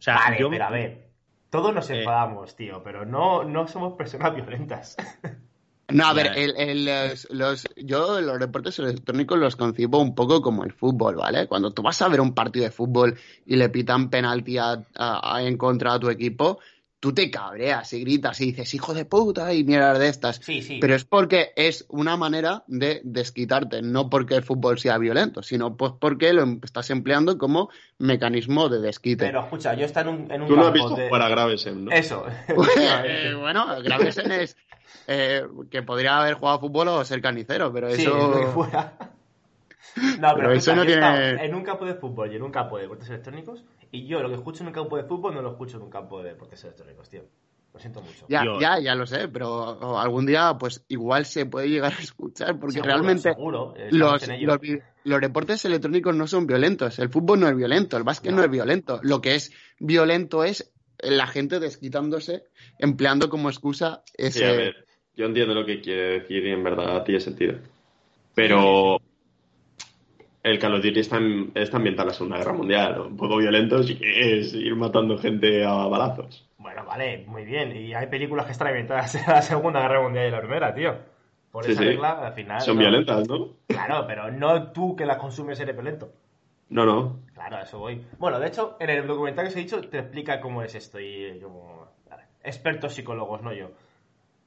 O sea, vale, yo... pero a ver. Todos nos Eh. enfadamos, tío, pero no, no somos personas violentas. No, a ver, el- el, los, los- yo los deportes electrónicos los concibo un poco como el fútbol, ¿vale? Cuando tú vas a ver un partido de fútbol y le pitan penalti a- a- a- en contra a tu equipo, tú te cabreas y gritas y dices, hijo de puta, y mierdas de estas. Sí, sí. Pero es porque es una manera de desquitarte, no porque el fútbol sea violento, sino pues porque lo em- estás empleando como mecanismo de desquite. Pero escucha, yo estaba en un, en un Tú no has visto de... jugar a Gravesen, ¿no? Eso. Eh, bueno, Gravesen es eh, que podría haber jugado fútbol o ser carnicero, pero Sí, eso... lo que fuera. No, pero, Pero eso no yo he estado tiene- en un campo de fútbol y en un campo de deportes electrónicos y yo lo que escucho en un campo de fútbol no lo escucho en un campo de deportes electrónicos, tío. Lo siento mucho. Ya, ya, ya lo sé, pero algún día pues igual se puede llegar a escuchar, porque Seguro, realmente seguro, eh, los, los, deportes electrónicos no son violentos, el fútbol no es violento, el básquet no, No. es violento, lo que es violento es la gente desquitándose, empleando como excusa Sí, ese... a ver, yo entiendo lo que quiere decir y en verdad tiene sentido. Pero el Call of Duty está, en- está ambientado en la Segunda Guerra Mundial. Un poco violento sí que es ir matando gente a balazos. Bueno, vale, muy bien. Y hay películas que están inventadas en la Segunda Guerra Mundial y la Primera, tío. Por Sí, esa sí. regla, al final. Son no. violentas, ¿no? Claro, pero no tú que las consumes eres violento. No, no. Claro, a eso voy. Bueno, de hecho, en el documental que os he dicho te explica cómo es esto y como... vale, Expertos psicólogos, no yo.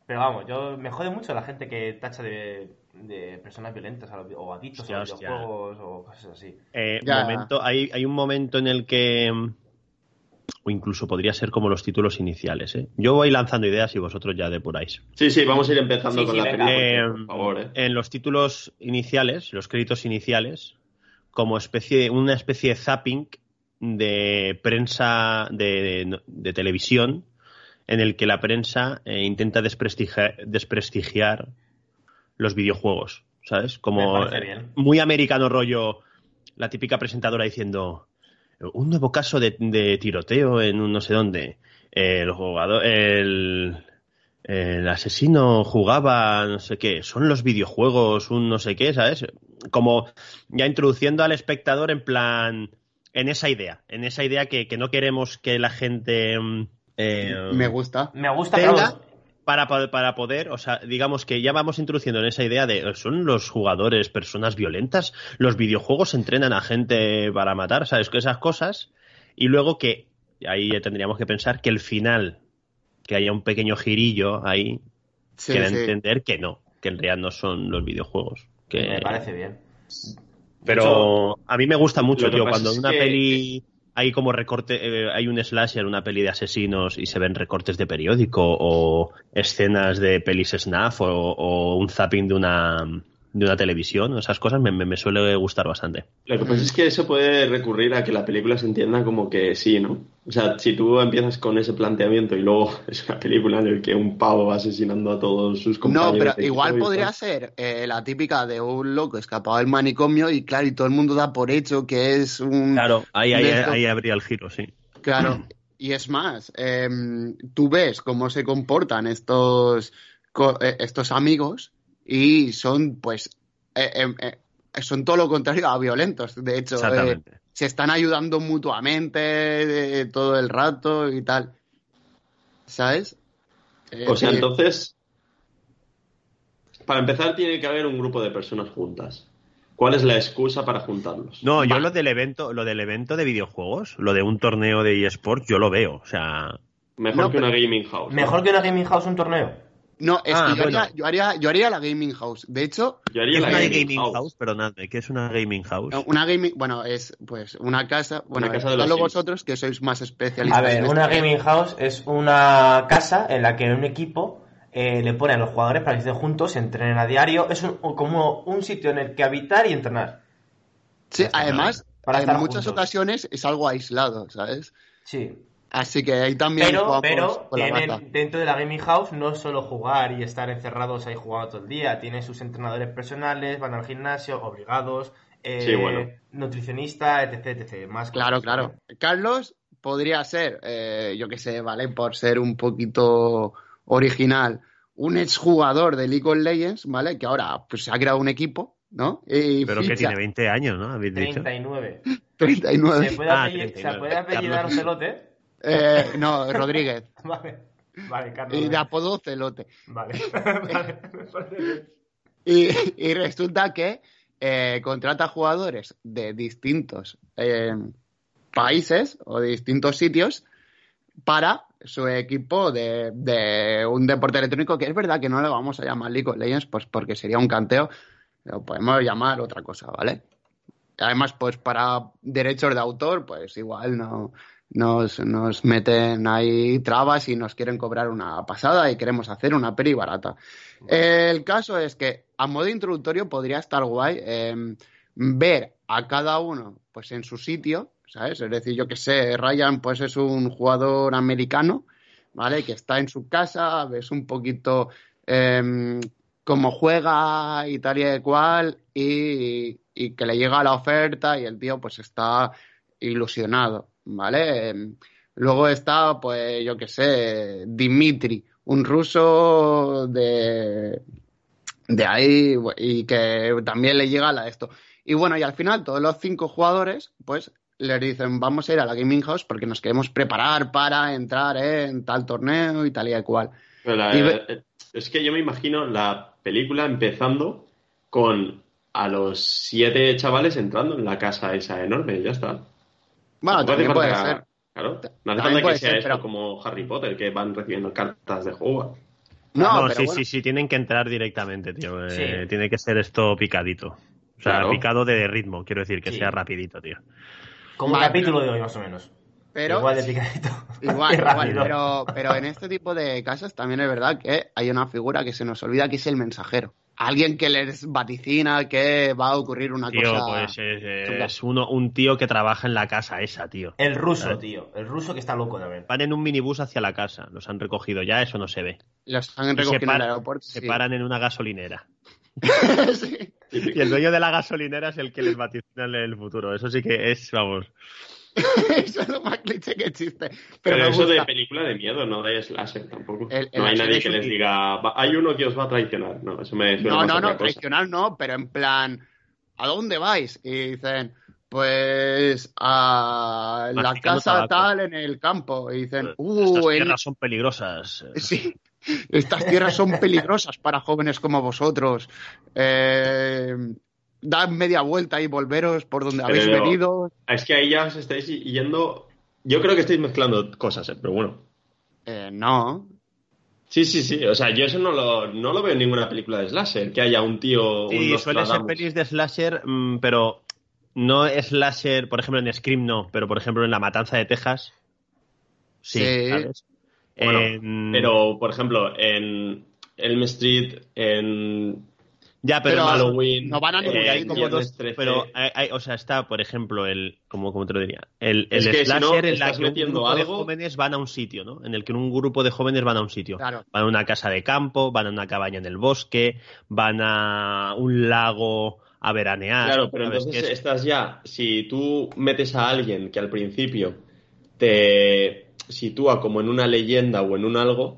Pero vamos, yo me jode mucho la gente que tacha de, de personas violentas a los o adictos a los videojuegos o cosas así. Eh, Ya. momento, hay, hay un momento en el que. mm, O incluso podría ser como los títulos iniciales. ¿eh? Yo voy lanzando ideas y vosotros ya depuráis. Sí, sí, vamos a ir empezando Sí, con sí, la película, Eh, por favor, ¿eh? En los títulos iniciales, los créditos iniciales, como especie, una especie de zapping de prensa de, de- de televisión, en el que la prensa eh, intenta desprestigiar, desprestigiar los videojuegos, ¿sabes? Como eh, muy americano rollo, la típica presentadora diciendo un nuevo caso de, de tiroteo en un no sé dónde. El jugador, el, el asesino jugaba no sé qué. Son los videojuegos, un no sé qué, ¿sabes? Como ya introduciendo al espectador en plan, en esa idea, en esa idea que, que no queremos que la gente mm, eh, Me gusta. Me gusta, tenga para, para poder, o sea, digamos que ya vamos introduciendo en esa idea de son los jugadores personas violentas, los videojuegos entrenan a gente para matar, ¿sabes? Que esas cosas. Y luego que ahí ya tendríamos que pensar que el final, que haya un pequeño girillo ahí, Sí, que sí. entender que no, que en realidad no son los videojuegos. Que... Me parece bien. Pero a mí me gusta mucho, tío, cuando una que- peli hay como recorte, eh, hay un slasher, una peli de asesinos y se ven recortes de periódico o escenas de pelis snuff o, o un zapping de una de una televisión, esas cosas me, me- me suele gustar bastante. Lo que pasa es que eso puede recurrir a que la película se entienda como que sí, ¿no? O sea, si tú empiezas con ese planteamiento y luego es una película en la que un pavo va asesinando a todos sus compañeros. No, pero igual podría tal. ser eh, la típica de un loco escapado del manicomio y claro, y todo el mundo da por hecho que es un... Claro, ahí, ahí, ahí habría el giro, sí. Claro, y es más, em, tú ves cómo se comportan estos, eh, estos amigos y son, pues, eh, em, eh, son todo lo contrario a violentos. De hecho, eh, se están ayudando mutuamente eh, todo el rato y tal. ¿Sabes? Eh, O sea, eh, entonces, para empezar tiene que haber un grupo de personas juntas. ¿Cuál es la excusa para juntarlos? No, yo lo del evento, lo del evento de videojuegos, lo de un torneo de eSports, yo lo veo. O sea, Mejor No, que una gaming house. ¿no? Mejor que una Gaming House un torneo. No, es Ah, que yo, bueno. haría, yo, haría, yo haría la gaming house. De hecho, Yo ¿Qué haría es la una gaming, gaming house. house? Perdonadme, ¿qué es una gaming house? una gaming, bueno, es pues una casa. Bueno, casa de los hazlo Sims. vosotros que sois más especialistas. A ver, en una este gaming house es una casa en la que un equipo eh, le pone a los jugadores para que estén juntos, se entrenen a diario. Es un- como un sitio en el que habitar y entrenar. Sí, además, Para en muchas juntos. ocasiones es algo aislado, ¿sabes? Sí. Así que ahí también Pero, con tienen- dentro de la gaming house no es solo jugar y estar encerrados ahí jugando todo el día. Tienen sus entrenadores personales, van al gimnasio, obligados, eh, Sí, bueno. nutricionista, etc, etc. Más Claro, cosas, claro. Carlos podría ser, eh, yo que sé, ¿vale? Por ser un poquito original, un exjugador de League of Legends, ¿vale? Que ahora pues, se ha creado un equipo, ¿no? Y Pero que tiene 20 años, ¿no? Habéis dicho. 39. 39. ¿Se puede, Ah, apelliz- 39. ¿se puede apellidar Carlos. Celote? Eh, no, Rodríguez. Vale. Vale, Carlos. Y de apodo Celote. Vale. vale. Y, y resulta que eh, contrata jugadores de distintos eh, países o de distintos sitios para su equipo de, de un deporte electrónico que es verdad que no le vamos a llamar League of Legends pues porque sería un canteo lo podemos llamar otra cosa vale además pues para derechos de autor pues igual no nos, nos meten ahí trabas y nos quieren cobrar una pasada y queremos hacer una peli barata el caso es que a modo introductorio podría estar guay eh, ver a cada uno pues en su sitio, ¿sabes? Es decir, yo que sé, Ryan pues es un jugador americano, ¿vale? Que está en su casa, ves un poquito eh, cómo juega y tal y cual y, y que le llega la oferta y el tío pues está ilusionado, ¿vale? Luego está pues yo que sé, Dimitri, un ruso de de ahí y que también le llega la esto. Y bueno, y al final todos los cinco jugadores, pues les dicen, vamos a ir a la Gaming House porque nos queremos preparar para entrar en tal torneo y tal y cual. La- Y ve- eh, es que yo me imagino la película empezando con a los siete chavales entrando en la casa esa enorme y ya está. Bueno, también puede falta- ser. Claro, no hace falta que sea ser, esto pero- como Harry Potter, que van recibiendo cartas de juego. No, No, pero sí, bueno. sí, sí, tienen que entrar directamente, tío. Eh. Tiene que ser esto picadito. O sea, Claro. picado de ritmo, quiero decir, que Sí. sea rapidito, tío. Como Vale, capítulo de hoy, más o menos. Pero Igual de picadito. Igual, igual, pero, pero en este tipo de casas también es verdad que hay una figura que se nos olvida que es el mensajero. Alguien que les vaticina que va a ocurrir una Tío, cosa. pues es, uno, un tío que trabaja en la casa esa, tío. El ruso, ¿Sabes? tío. El ruso que está loco también. Van en un minibús hacia la casa, los han recogido ya, eso no se ve. Los han se, recogido en el aeropuerto. se sí. paran en una gasolinera. Sí. Y el dueño de la gasolinera es el que les vaticina el futuro. Eso sí que es, vamos. Eso es lo más cliché que existe. Pero, eso gusta. de película de miedo, no de slasher tampoco. El- el no hay nadie que les diga, "Va- hay uno que os va a traicionar. No, eso me suena No, no, no, cosa. traicionar no, pero en plan, ¿a dónde vais? Y dicen, pues a la Masticando casa tabaco. tal en el campo. Y dicen, Estas uh, en- tierras son peligrosas. Sí, estas tierras son peligrosas para jóvenes como vosotros. Eh, dad media vuelta y volveros por donde habéis Pero- venido. Es que ahí ya os estáis yendo. Yo creo que estáis mezclando cosas, eh, pero bueno. Eh, no, Sí, sí, sí. O sea, yo eso no lo, no lo veo en ninguna película de slasher, que haya un tío. Sí, un suele ser pelis de slasher, mm, pero no slasher, por ejemplo, en Scream no, pero por ejemplo en La Matanza de Texas. Sí, Sí. ¿sabes? Bueno, En- Pero, por ejemplo, en Elm Street, en ya, pero, pero Halloween. no van a ningún en ahí como Viernes dos- 13. pero hay- hay- o sea, está, por ejemplo, el, como, como te lo diría, el, el Es que si no, en la estás que un grupo de jóvenes van a un sitio, ¿no? En el que un grupo de jóvenes van a un sitio. claro. Van a una casa de campo, van a una cabaña en el bosque, van a un lago a veranear. Claro, pero entonces Que es- estás ya, si tú metes a alguien que al principio te sitúa como en una leyenda o en un algo,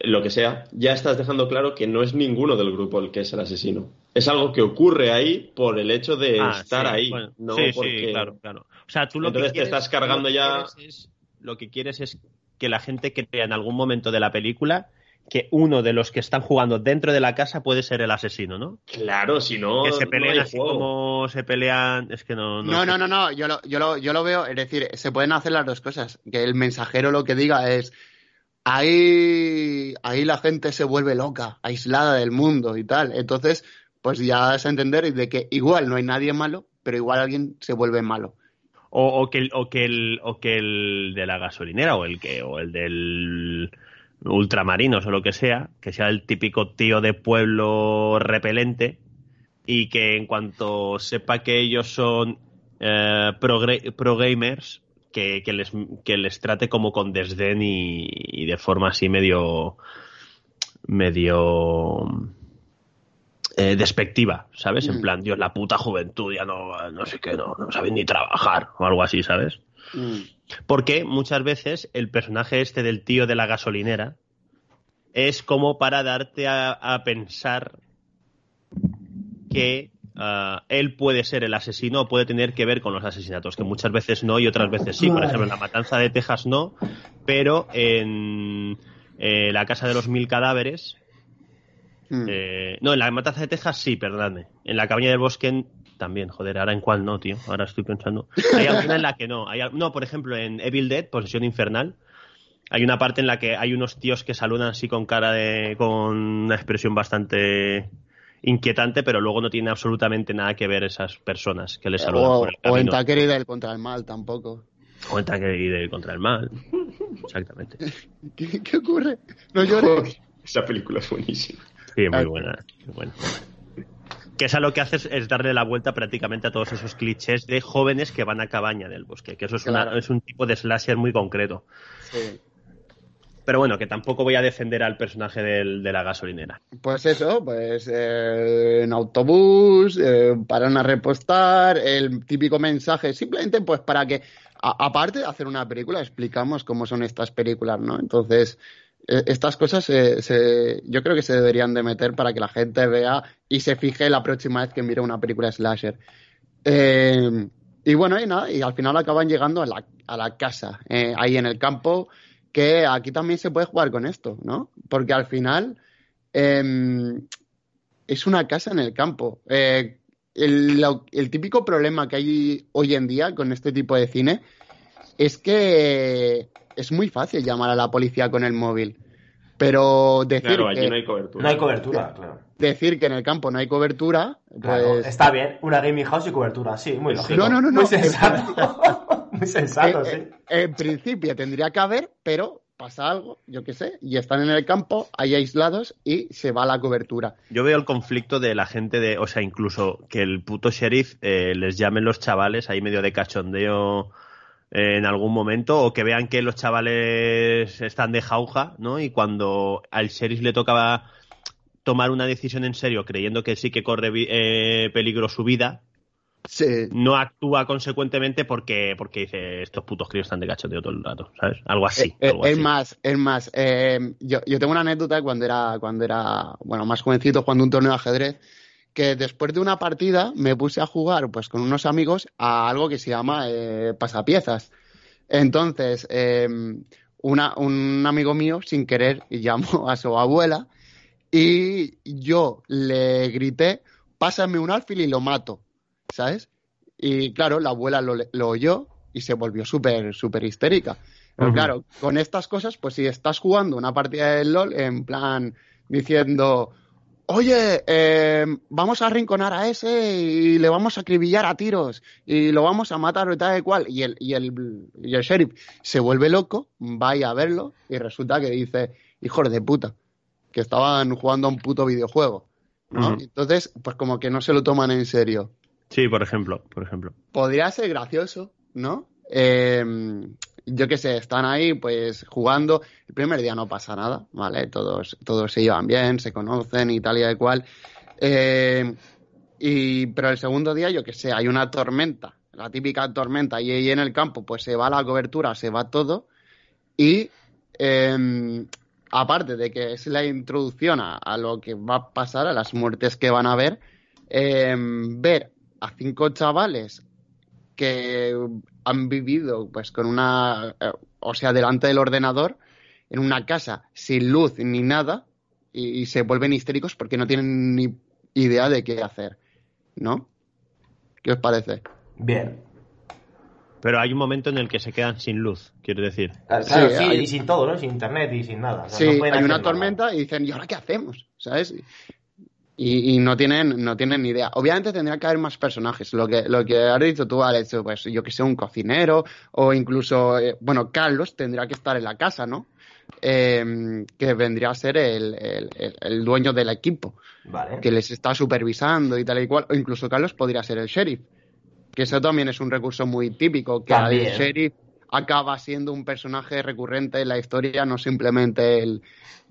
lo que sea, ya estás dejando claro que no es ninguno del grupo el que es el asesino. Es algo que ocurre ahí por el hecho de Ah, estar sí, ahí, bueno, no sí, sí, porque... claro, claro. O sea, tú lo Entonces que te estás cargando lo ya- es- lo que quieres es que la gente crea en algún momento de la película que uno de los que están jugando dentro de la casa puede ser el asesino, ¿no? Claro, si no, que se no peleen hay así juego. como se pelean, es que no. No, no, no, no, yo lo, yo, lo, yo lo veo, es decir, se pueden hacer las dos cosas. Que el mensajero lo que diga es, ahí, ahí la gente se vuelve loca, aislada del mundo y tal. Entonces, pues ya es a entender de que igual no hay nadie malo, pero igual alguien se vuelve malo. O, o que el, o que el, o que el de la gasolinera o el que, o el del ultramarinos o lo que sea, que sea el típico tío de pueblo repelente y que en cuanto sepa que ellos son eh, pro gamers, que, que les, que les trate como con desdén y, y de forma así medio medio eh, despectiva, ¿sabes? En Mm. plan, Dios, la puta juventud ya no, no sé qué, no, no saben ni trabajar o algo así, ¿sabes? Mm. Porque muchas veces el personaje este del tío de la gasolinera es como para darte a, a pensar que ah, él puede ser el asesino o puede tener que ver con los asesinatos, que muchas veces no y otras veces sí. Por ejemplo, en la matanza de Texas no, pero en eh, la casa de los mil cadáveres Mm. eh, no, en la matanza de Texas sí, perdóname. En la cabaña del bosque también, joder, ahora en cuál no, tío. Ahora estoy pensando. Hay alguna en la que no. Hay, no, por ejemplo, en Evil Dead, Posesión Infernal, hay una parte en la que hay unos tíos que saludan así con cara de. con una expresión bastante inquietante, pero luego no tiene absolutamente nada que ver esas personas que les saludan o, por el o en. Tucker y del contra el mal tampoco. O en Tucker y contra el mal. Exactamente. ¿Qué, qué ocurre? No llores. Esa película es buenísima. Sí, muy Ah. buena. muy buena. Que esa lo que hace es, darle la vuelta prácticamente a todos esos clichés de jóvenes que van a cabaña del bosque, que eso es, una- es un tipo de slasher muy concreto. Sí. Pero bueno, que tampoco voy a defender al personaje del- de la gasolinera. Pues eso, pues eh, en autobús, eh, paran a repostar, el típico mensaje, simplemente pues para que, aparte de hacer una película, explicamos cómo son estas películas, ¿no? Entonces, eh, estas cosas se- se- yo creo que se deberían de meter para que la gente vea y se fije la próxima vez que mire una película slasher. Eh, y bueno, y nada, y al final acaban llegando a la, a la casa, eh, ahí en el campo, que aquí también se puede jugar con esto, ¿no? Porque al final em, es una casa en el campo. Eh, el, lo- el típico problema que hay hoy en día con este tipo de cine es que es muy fácil llamar a la policía con el móvil. Pero decir, Claro, que, allí no hay cobertura. No hay cobertura, claro. decir que en el campo no hay cobertura, Claro, pues está bien, una gaming house y cobertura, sí, muy lógico. No, no, no, no. Muy sensato. muy sensato, Eh, sí. eh, en principio tendría que haber, pero pasa algo, yo qué sé, y están en el campo, hay aislados y se va la cobertura. Yo veo el conflicto de la gente de, o sea, incluso que el puto sheriff eh, les llamen los chavales ahí medio de cachondeo eh, en algún momento o que vean que los chavales están de jauja, ¿no? Y cuando al sheriff le tocaba tomar una decisión en serio creyendo que sí que corre eh, peligro su vida, Sí. no actúa consecuentemente porque, porque dice estos putos críos están de cachondeo todo el rato, ¿sabes? Algo así. Eh, eh, algo es así. más, es más, eh, yo, yo tengo una anécdota cuando era, cuando era, bueno, más jovencito, jugando un torneo de ajedrez, que después de una partida me puse a jugar, pues, con unos amigos a algo que se llama eh, pasapiezas. Entonces, una- un amigo mío, sin querer, llamó a su abuela y yo le grité, pásame un alfil y lo mato, ¿sabes? Y claro, la abuela lo, lo oyó y se volvió súper, súper histérica. Pero claro, con estas cosas, pues si estás jugando una partida de LOL en plan diciendo, oye, eh, vamos a arrinconar a ese y le vamos a acribillar a tiros y lo vamos a matar o tal y cual, y el, y el, y el sheriff se vuelve loco, vaya a verlo y resulta que dice, hijos de puta, que estaban jugando a un puto videojuego. Entonces, pues como que no se lo toman en serio Sí, por ejemplo, por ejemplo. podría ser gracioso, ¿no? Eh, yo qué sé, están ahí pues jugando. El primer día no pasa nada, ¿vale? Todos, todos se llevan bien, se conocen y tal y cual. Eh, y, pero el segundo día, yo qué sé, hay una tormenta, la típica tormenta, y ahí en el campo pues se va la cobertura, se va todo. Y eh, aparte de que es la introducción a, lo que va a pasar, a las muertes que van a haber, eh, ver a cinco chavales que han vivido pues con una, eh, o sea, delante del ordenador, en una casa sin luz ni nada, y, y se vuelven histéricos porque no tienen ni idea de qué hacer, ¿no? ¿Qué os parece? Bien. Pero hay un momento en el que se quedan sin luz, quiero decir. Claro, sí, Sí, hay- y sin todo, ¿no? Sin internet y sin nada. O sea, Sí, no hay una nada. tormenta y dicen, ¿y ahora qué hacemos? ¿Sabes? Y, y no tienen no tienen ni idea. Obviamente tendría que haber más personajes. Lo que, lo que has dicho tú, Alex, pues yo que sé, un cocinero o incluso, eh, bueno, Carlos tendría que estar en la casa, ¿no? Eh, que vendría a ser el, el- el- el dueño del equipo, Vale. que les está supervisando y tal y cual. O incluso Carlos podría ser el sheriff, que eso también es un recurso muy típico, que También. el sheriff acaba siendo un personaje recurrente en la historia, no simplemente el,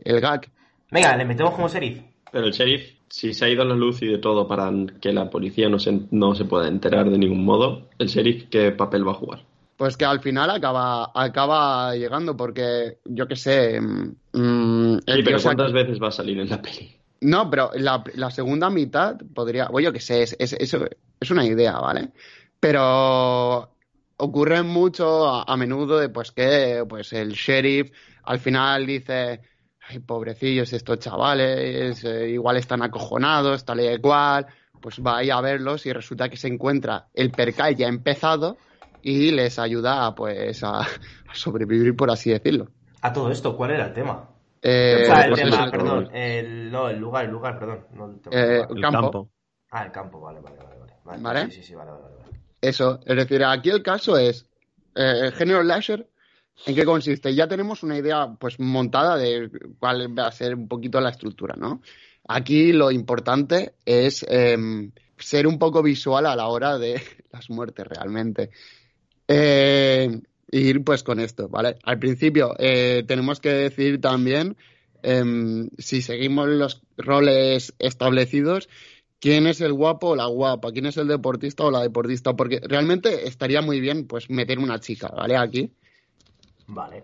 el gag. Venga, le metemos como sheriff. Pero el sheriff, si se ha ido la luz y de todo para que la policía no se, no se pueda enterar de ningún modo, ¿el sheriff qué papel va a jugar? Pues que al final acaba, acaba llegando porque, yo qué sé... mm, mm, el Sí, tío pero ¿cuántas veces va a salir en la peli? No, pero la, la segunda mitad podría... O yo qué sé, es, es una idea, ¿vale? Pero ocurre mucho a, a menudo de pues que pues el sheriff al final dice... Ay, pobrecillos estos chavales, eh, igual están acojonados, tal y cual. Pues va ahí a verlos y resulta que se encuentra el percal ya empezado y les ayuda pues a, a sobrevivir, por así decirlo. A todo esto, ¿cuál era el tema? Eh, o sea, el pues tema, perdón. El, no, el lugar, el lugar, perdón. No el tema. Eh, El campo. campo. Ah, el campo, vale, vale, vale. Vale, Vale. Sí, sí, sí, vale, vale, vale. Eso, es decir, aquí el caso es eh, el género slasher, ¿en qué consiste? Ya tenemos una idea pues montada de cuál va a ser un poquito la estructura, ¿no? Aquí lo importante es em, ser un poco visual a la hora de las muertes realmente. Eh, ir pues con esto, ¿vale? Al principio eh, tenemos que decir también em, si seguimos los roles establecidos, quién es el guapo o la guapa, quién es el deportista o la deportista, porque realmente estaría muy bien pues meter una chica, ¿vale? Aquí. Vale.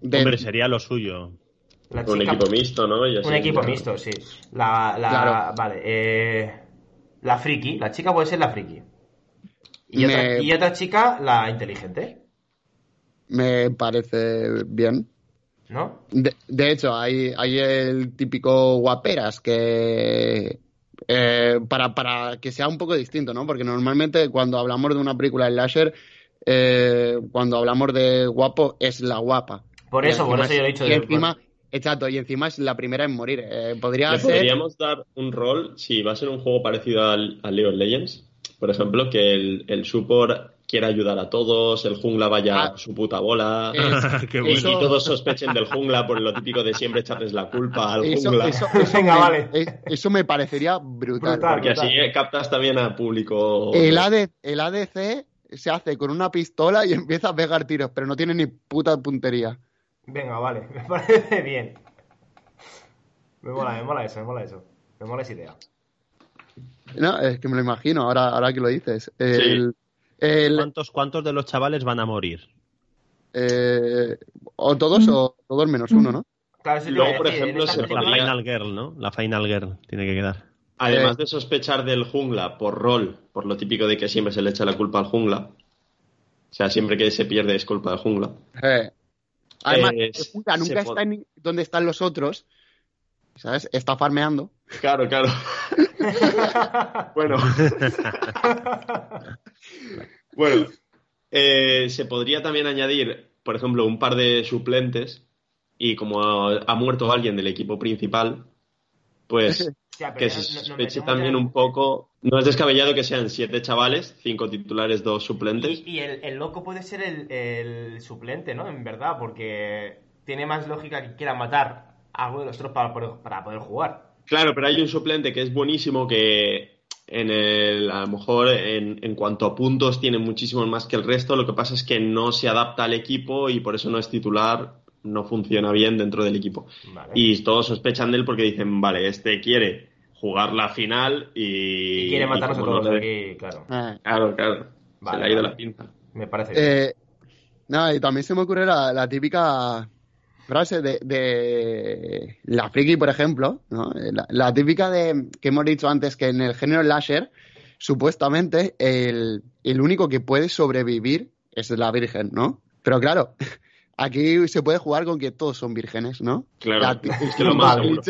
De- Hombre, sería lo suyo. La Un chica- equipo mixto, ¿no? Un equipo ya- mixto, sí. La, la, Claro. Vale, eh, la friki. La chica puede ser la friki. Y, otra, Me- y otra chica, la inteligente. me parece bien. ¿No? De, de hecho, hay, hay el típico guaperas que. eh, para, para que sea un poco distinto, ¿no? Porque normalmente cuando hablamos de una película de slasher, eh, cuando hablamos de guapo, es la guapa. Por eso, por eso yo lo he dicho. Y de- encima, exacto, y encima es la primera en morir. Eh, podría ¿Le ser. podríamos dar un rol, si va a ser un juego parecido al, al League of Legends? Por ejemplo, que el, el support quiera ayudar a todos, el jungla vaya Ah. a su puta bola, Es- Qué y, bueno. eso- y todos sospechen del jungla por lo típico de siempre echarles la culpa al Eso, jungla. eso, eso Venga, me, vale. eh, eso me parecería brutal. Brutal. porque así captas también a público. El, AD el ADC se hace con una pistola y empieza a pegar tiros, pero no tiene ni puta puntería. Venga, vale. Me parece bien. Me mola, me mola eso, me mola eso. Me mola esa idea. No, es que me lo imagino, ahora, ahora que lo dices. El, el- ¿Cuántos, ¿Cuántos de los chavales van a morir? eh, o todos o todos menos uno, ¿no? Claro, Luego, por ejemplo, La Final Girl, ¿no? La Final Girl tiene que quedar. Además Eh. de sospechar del jungla por rol, por lo típico de que siempre se le echa la culpa al jungla. O sea, siempre que se pierde es culpa del jungla. Eh, Además, el jungla nunca está en donde están los otros, ¿sabes? Está farmeando. Claro, claro. bueno. bueno. eh, se podría también añadir, por ejemplo, un par de suplentes y como ha, ha muerto alguien del equipo principal, pues Hostia, pero que se sospeche también ya- un poco. No es descabellado que sean siete chavales, cinco titulares, dos suplentes. Y, y el, el loco puede ser el, el suplente, ¿no? En verdad, porque tiene más lógica que quiera matar a algo de los otros para, poder- para poder jugar. Claro, pero hay un suplente que es buenísimo que en el, a lo mejor en, en cuanto a puntos tiene muchísimos más que el resto. Lo que pasa es que no se adapta al equipo y por eso no es titular, no funciona bien dentro del equipo. Vale. Y todos sospechan de él porque dicen, vale, este quiere jugar la final y... Y quiere matarnos a no todos le- aquí, claro. Eh, Claro, claro. Vale, se le ha ido vale. la pinza. Me parece bien. Eh, no, y también se me ocurre la, la típica frase de, de la friki, por ejemplo, ¿no? La, la típica de que hemos dicho antes que en el género Lasher, supuestamente el, el único que puede sobrevivir es la virgen, ¿no? Pero claro, aquí se puede jugar con que todos son vírgenes, ¿no? Claro, La- es que lo más el seguro.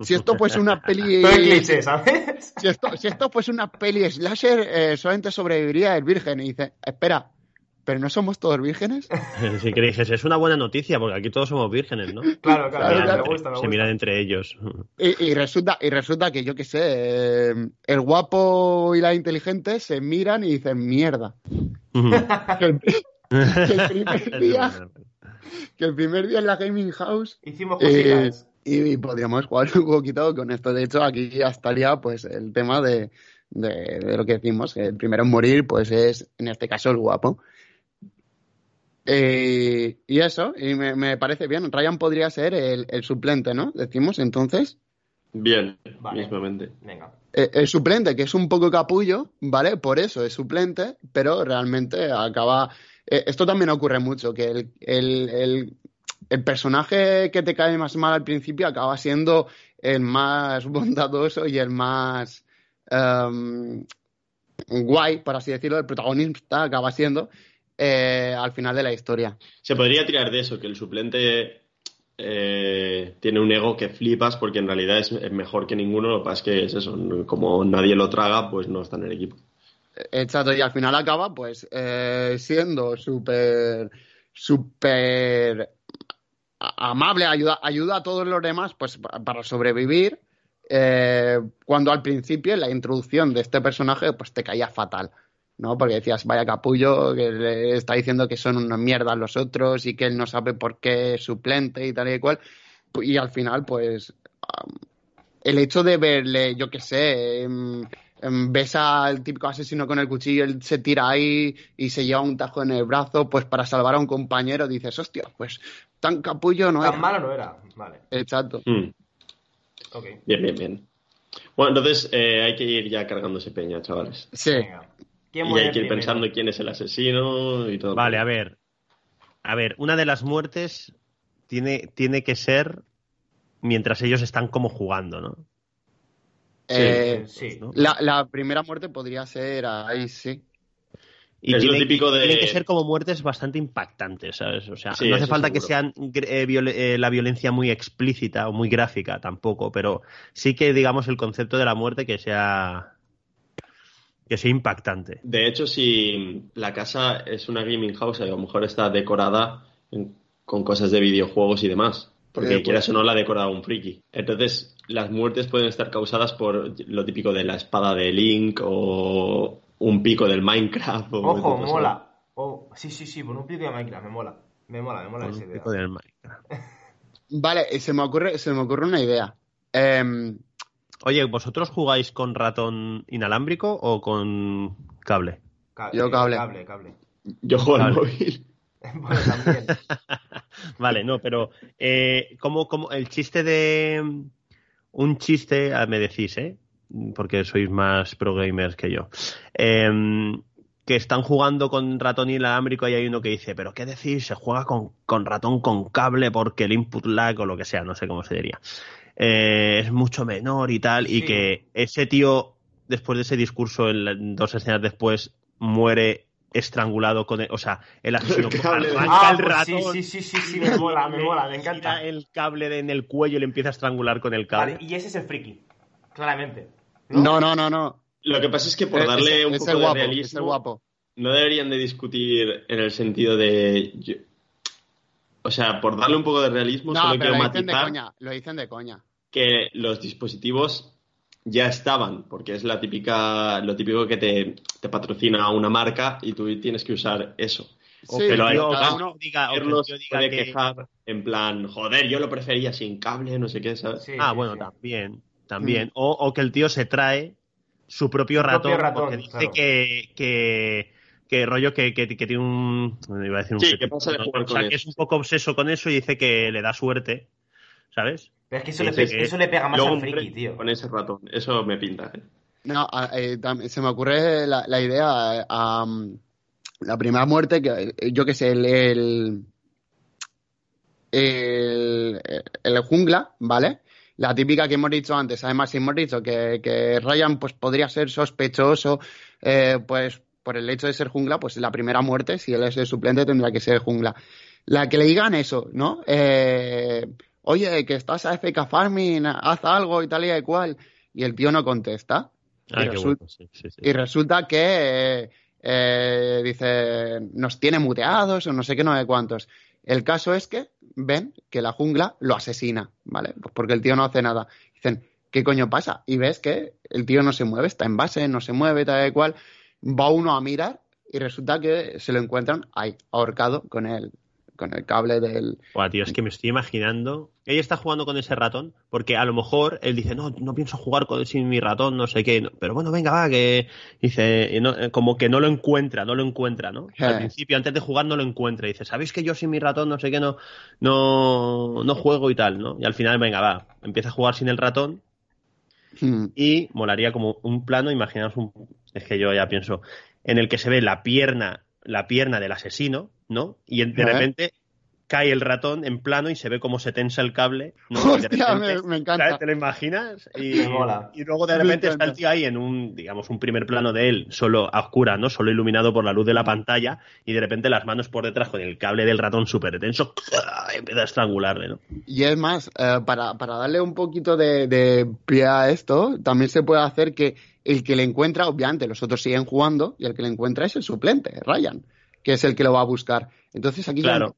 Si esto fuese una peli. Cliché, ¿sabes? Si esto, si esto fuese una peli slasher, eh, solamente sobreviviría el virgen. Y dice, espera, ¿pero no somos todos vírgenes? Sí, que dices, es una buena noticia, porque aquí todos somos vírgenes, ¿no? Claro, claro, Claro, me claro. gusta, me Se miran entre ellos. Y, y resulta, y resulta que yo qué sé, eh, el guapo y la inteligente se miran y dicen mierda. Que el, que el primer día, que el primer día en la gaming house Hicimos eh, cositas. Y, podríamos jugar un poquito con esto. De hecho, aquí ya estaría pues el tema de, de, de lo que decimos, que el primero en morir pues es en este caso el guapo. Eh, y eso, y me, me parece bien. Ryan podría ser el, el suplente, ¿no? Decimos entonces. Bien, Vale. mismamente. Venga. Eh, el suplente, que es un poco capullo, ¿vale? Por eso es suplente, pero realmente acaba. eh, esto también ocurre mucho, que el, el, el, el personaje que te cae más mal al principio acaba siendo el más bondadoso y el más em, guay, por así decirlo, el protagonista acaba siendo eh, al final de la historia. Se podría tirar de eso, que el suplente eh, tiene un ego que flipas porque en realidad es mejor que ninguno. Lo que pasa es que es eso, como nadie lo traga, pues no está en el equipo. Exacto, y al final acaba pues eh, siendo súper, súper amable, ayuda, ayuda a todos los demás pues pa- para sobrevivir, eh, cuando al principio la introducción de este personaje pues te caía fatal, ¿no? Porque decías, vaya capullo, que le está diciendo que son una mierda los otros y que él no sabe por qué es suplente y tal y cual, y al final pues el hecho de verle, yo qué sé, em, ves al típico asesino con el cuchillo, él se tira ahí y se lleva un tajo en el brazo, pues para salvar a un compañero dices, hostia, pues tan capullo no Tan era. malo no era. Vale. Exacto. Mm, Ok. bien, bien, bien. Bueno, entonces eh, hay que ir ya cargándose peña, chavales. Sí. Venga. ¿Quién Y hay que ir primero? pensando quién es el asesino y todo. Vale, a ver. A ver, una de las muertes tiene, tiene que ser mientras ellos están como jugando, ¿no? Eh, Sí. ¿no? la, la primera muerte podría ser ahí, sí. Y Es lo tienen, típico de- tienen que ser como muertes bastante impactantes, ¿sabes? O sea, Sí, no hace falta que sean eh, viol- eh, la violencia muy explícita o muy gráfica tampoco, pero sí que digamos el concepto de la muerte que sea que sea impactante. De hecho, si la casa es una gaming house, a lo mejor está decorada en- con cosas de videojuegos y demás. Porque Eh, quieras pues- o no la ha decorado un friki. Entonces, las muertes pueden estar causadas por lo típico de la espada de Link o un pico del Minecraft. O Ojo, cosas. mola. Oh, sí, sí, sí, por un pico de Minecraft, me mola. Me mola, me mola Con esa un idea. pico del Minecraft. Vale, eh, se me ocurre, se me ocurre una idea. Em, Oye, ¿vosotros jugáis con ratón inalámbrico o con cable? Ca- Yo cable. Cable, cable. Yo juego al móvil. bueno, también. Vale, no, pero eh, como, como el chiste de un chiste, ah, me decís, ¿eh? Porque sois más pro gamers que yo. Em, que están jugando con ratón inalámbrico y hay uno que dice, pero ¿qué decís? Se juega con, con ratón con cable porque el input lag o lo que sea, no sé cómo se diría. eh, es mucho menor y tal, y que ese tío, después de ese discurso, en la- dos escenas después, muere estrangulado con el, o sea, el asesino El cable de- arranca Ah, el pues sí, ratón sí, sí, sí, sí, me mola, me mola, me encanta. tira el cable de- en el cuello y le empieza a estrangular con el cable. Vale, y ese es el friki, claramente. no, no, no, no. Lo que pasa es que por darle es- un es poco de guapo, es el realismo, guapo. no deberían de discutir en el sentido de... yo- O sea, por darle un poco de realismo, No, solo pero quiero lo dicen de matizar coña, lo dicen de coña. que los dispositivos ya estaban, porque es la típica, lo típico que te, te patrocina una marca y tú tienes que usar eso. O Sí, que cada uno- diga- o que tío diga puede que- quejar en plan, joder, yo lo prefería sin cable, no sé qué, ¿sabes? Sí, Ah, sí, bueno, sí. también, también. O, o que el tío se trae su propio propio ratón, porque dice claro. que, que, que rollo que, que, que tiene un... Iba a decir un Sí, set- que pasa de jugar o sea, con que es un poco obseso con eso y dice que le da suerte, ¿sabes? Pero es que eso, Sí, le, pe- eso le pega más al un friki, tío. Con ese ratón, eso me pinta. ¿eh? No, a- eh, se me ocurre la, la idea. am, la primera muerte, que eh, yo que sé, el, el, el, el jungla, ¿vale? La típica que hemos dicho antes. Además, hemos dicho que, que Ryan pues, podría ser sospechoso, eh, pues por el hecho de ser jungla, pues la primera muerte, si él es el suplente, tendrá que ser jungla. La que le digan eso, ¿no? Eh, oye, que estás a FK Farming, haz algo y tal y cual. Y el tío no contesta. Ah, y, qué resul- bueno, sí, sí, sí. y resulta que eh, eh, dice, nos tiene muteados o no sé qué, no sé cuántos. El caso es que ven que la jungla lo asesina, ¿vale? Pues porque el tío no hace nada. Dicen, ¿qué coño pasa? Y ves que el tío no se mueve, está en base, no se mueve, tal y cual. Va uno a mirar y resulta que se lo encuentran ahí, ahorcado con el, con el cable del... Buah, tío, es que me estoy imaginando. Ella está jugando con ese ratón, porque a lo mejor él dice, no, no pienso jugar con, sin mi ratón, no sé qué. Pero bueno, venga, va, que. Dice, no- eh, como que no lo encuentra, no lo encuentra, ¿no? Al Eh. principio, antes de jugar, no lo encuentra. Dice, ¿sabéis que yo sin mi ratón, no sé qué, no, no, no juego y tal, ¿no? Y al final, venga, va, empieza a jugar sin el ratón Hmm. y molaría como un plano, imaginaos un. Es que yo ya pienso, en el que se ve la pierna, la pierna del asesino, ¿no? Y de repente cae el ratón en plano y se ve cómo se tensa el cable. Hostia, repente- me, me encanta. ¿sabes? ¿Te lo imaginas? Y, Me mola. y luego de repente está el tío ahí en un, digamos, un primer plano de él, solo a oscura, ¿no? Solo iluminado por la luz de la pantalla, y de repente las manos por detrás con el cable del ratón súper tenso, empieza a estrangularle, ¿no? Y es más, eh, para, para darle un poquito de, de pie a esto, también se puede hacer que el que le encuentra, obviamente los otros siguen jugando, y el que le encuentra es el suplente, Ryan, que es el que lo va a buscar. Entonces aquí Claro.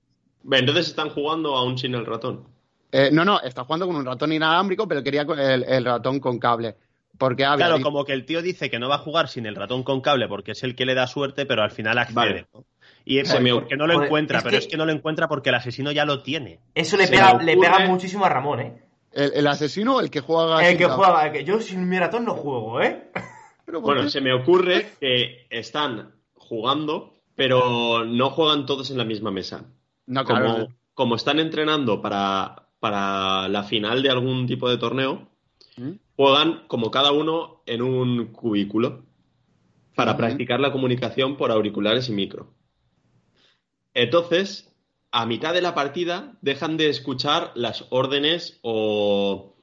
Entonces están jugando aún sin el ratón. Eh, no, no, está jugando con un ratón inalámbrico, pero quería el, el ratón con cable. Porque había Claro, como que el tío dice que no va a jugar sin el ratón con cable porque es el que le da suerte, pero al final accede. Vale. ¿no? Y es Se me- porque no lo Joder, encuentra, es pero que- es que no lo encuentra porque el asesino ya lo tiene. Eso le pega, le pega muchísimo a Ramón, ¿eh? el, el asesino o el que juega. El que juega, el que yo sin mi ratón no juego, ¿eh? Pero ¿por Bueno, qué? se me ocurre que están jugando, pero no juegan todos en la misma mesa. No, Como, claro. como están entrenando para, para la final de algún tipo de torneo, ¿Mm? juegan como cada uno en un cubículo para practicar la comunicación por auriculares y micro. Entonces, a mitad de la partida dejan de escuchar las órdenes o,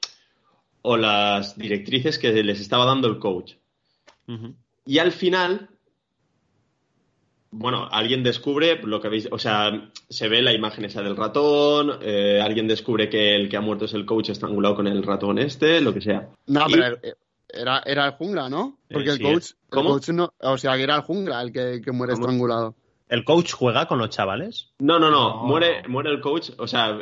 o las directrices que les estaba dando el coach. Y al final, bueno, alguien descubre lo que veis, o sea, se ve la imagen esa del ratón, eh, alguien descubre que el que ha muerto es el coach estrangulado con el ratón este, lo que sea. No, Y- pero era, era el jungla, ¿no? Porque Eh, el sí, coach. el coach no, o sea, que era el jungla el que, que muere ¿Cómo? estrangulado. ¿El coach juega con los chavales? No, no, no, No. Muere, muere el coach, o sea,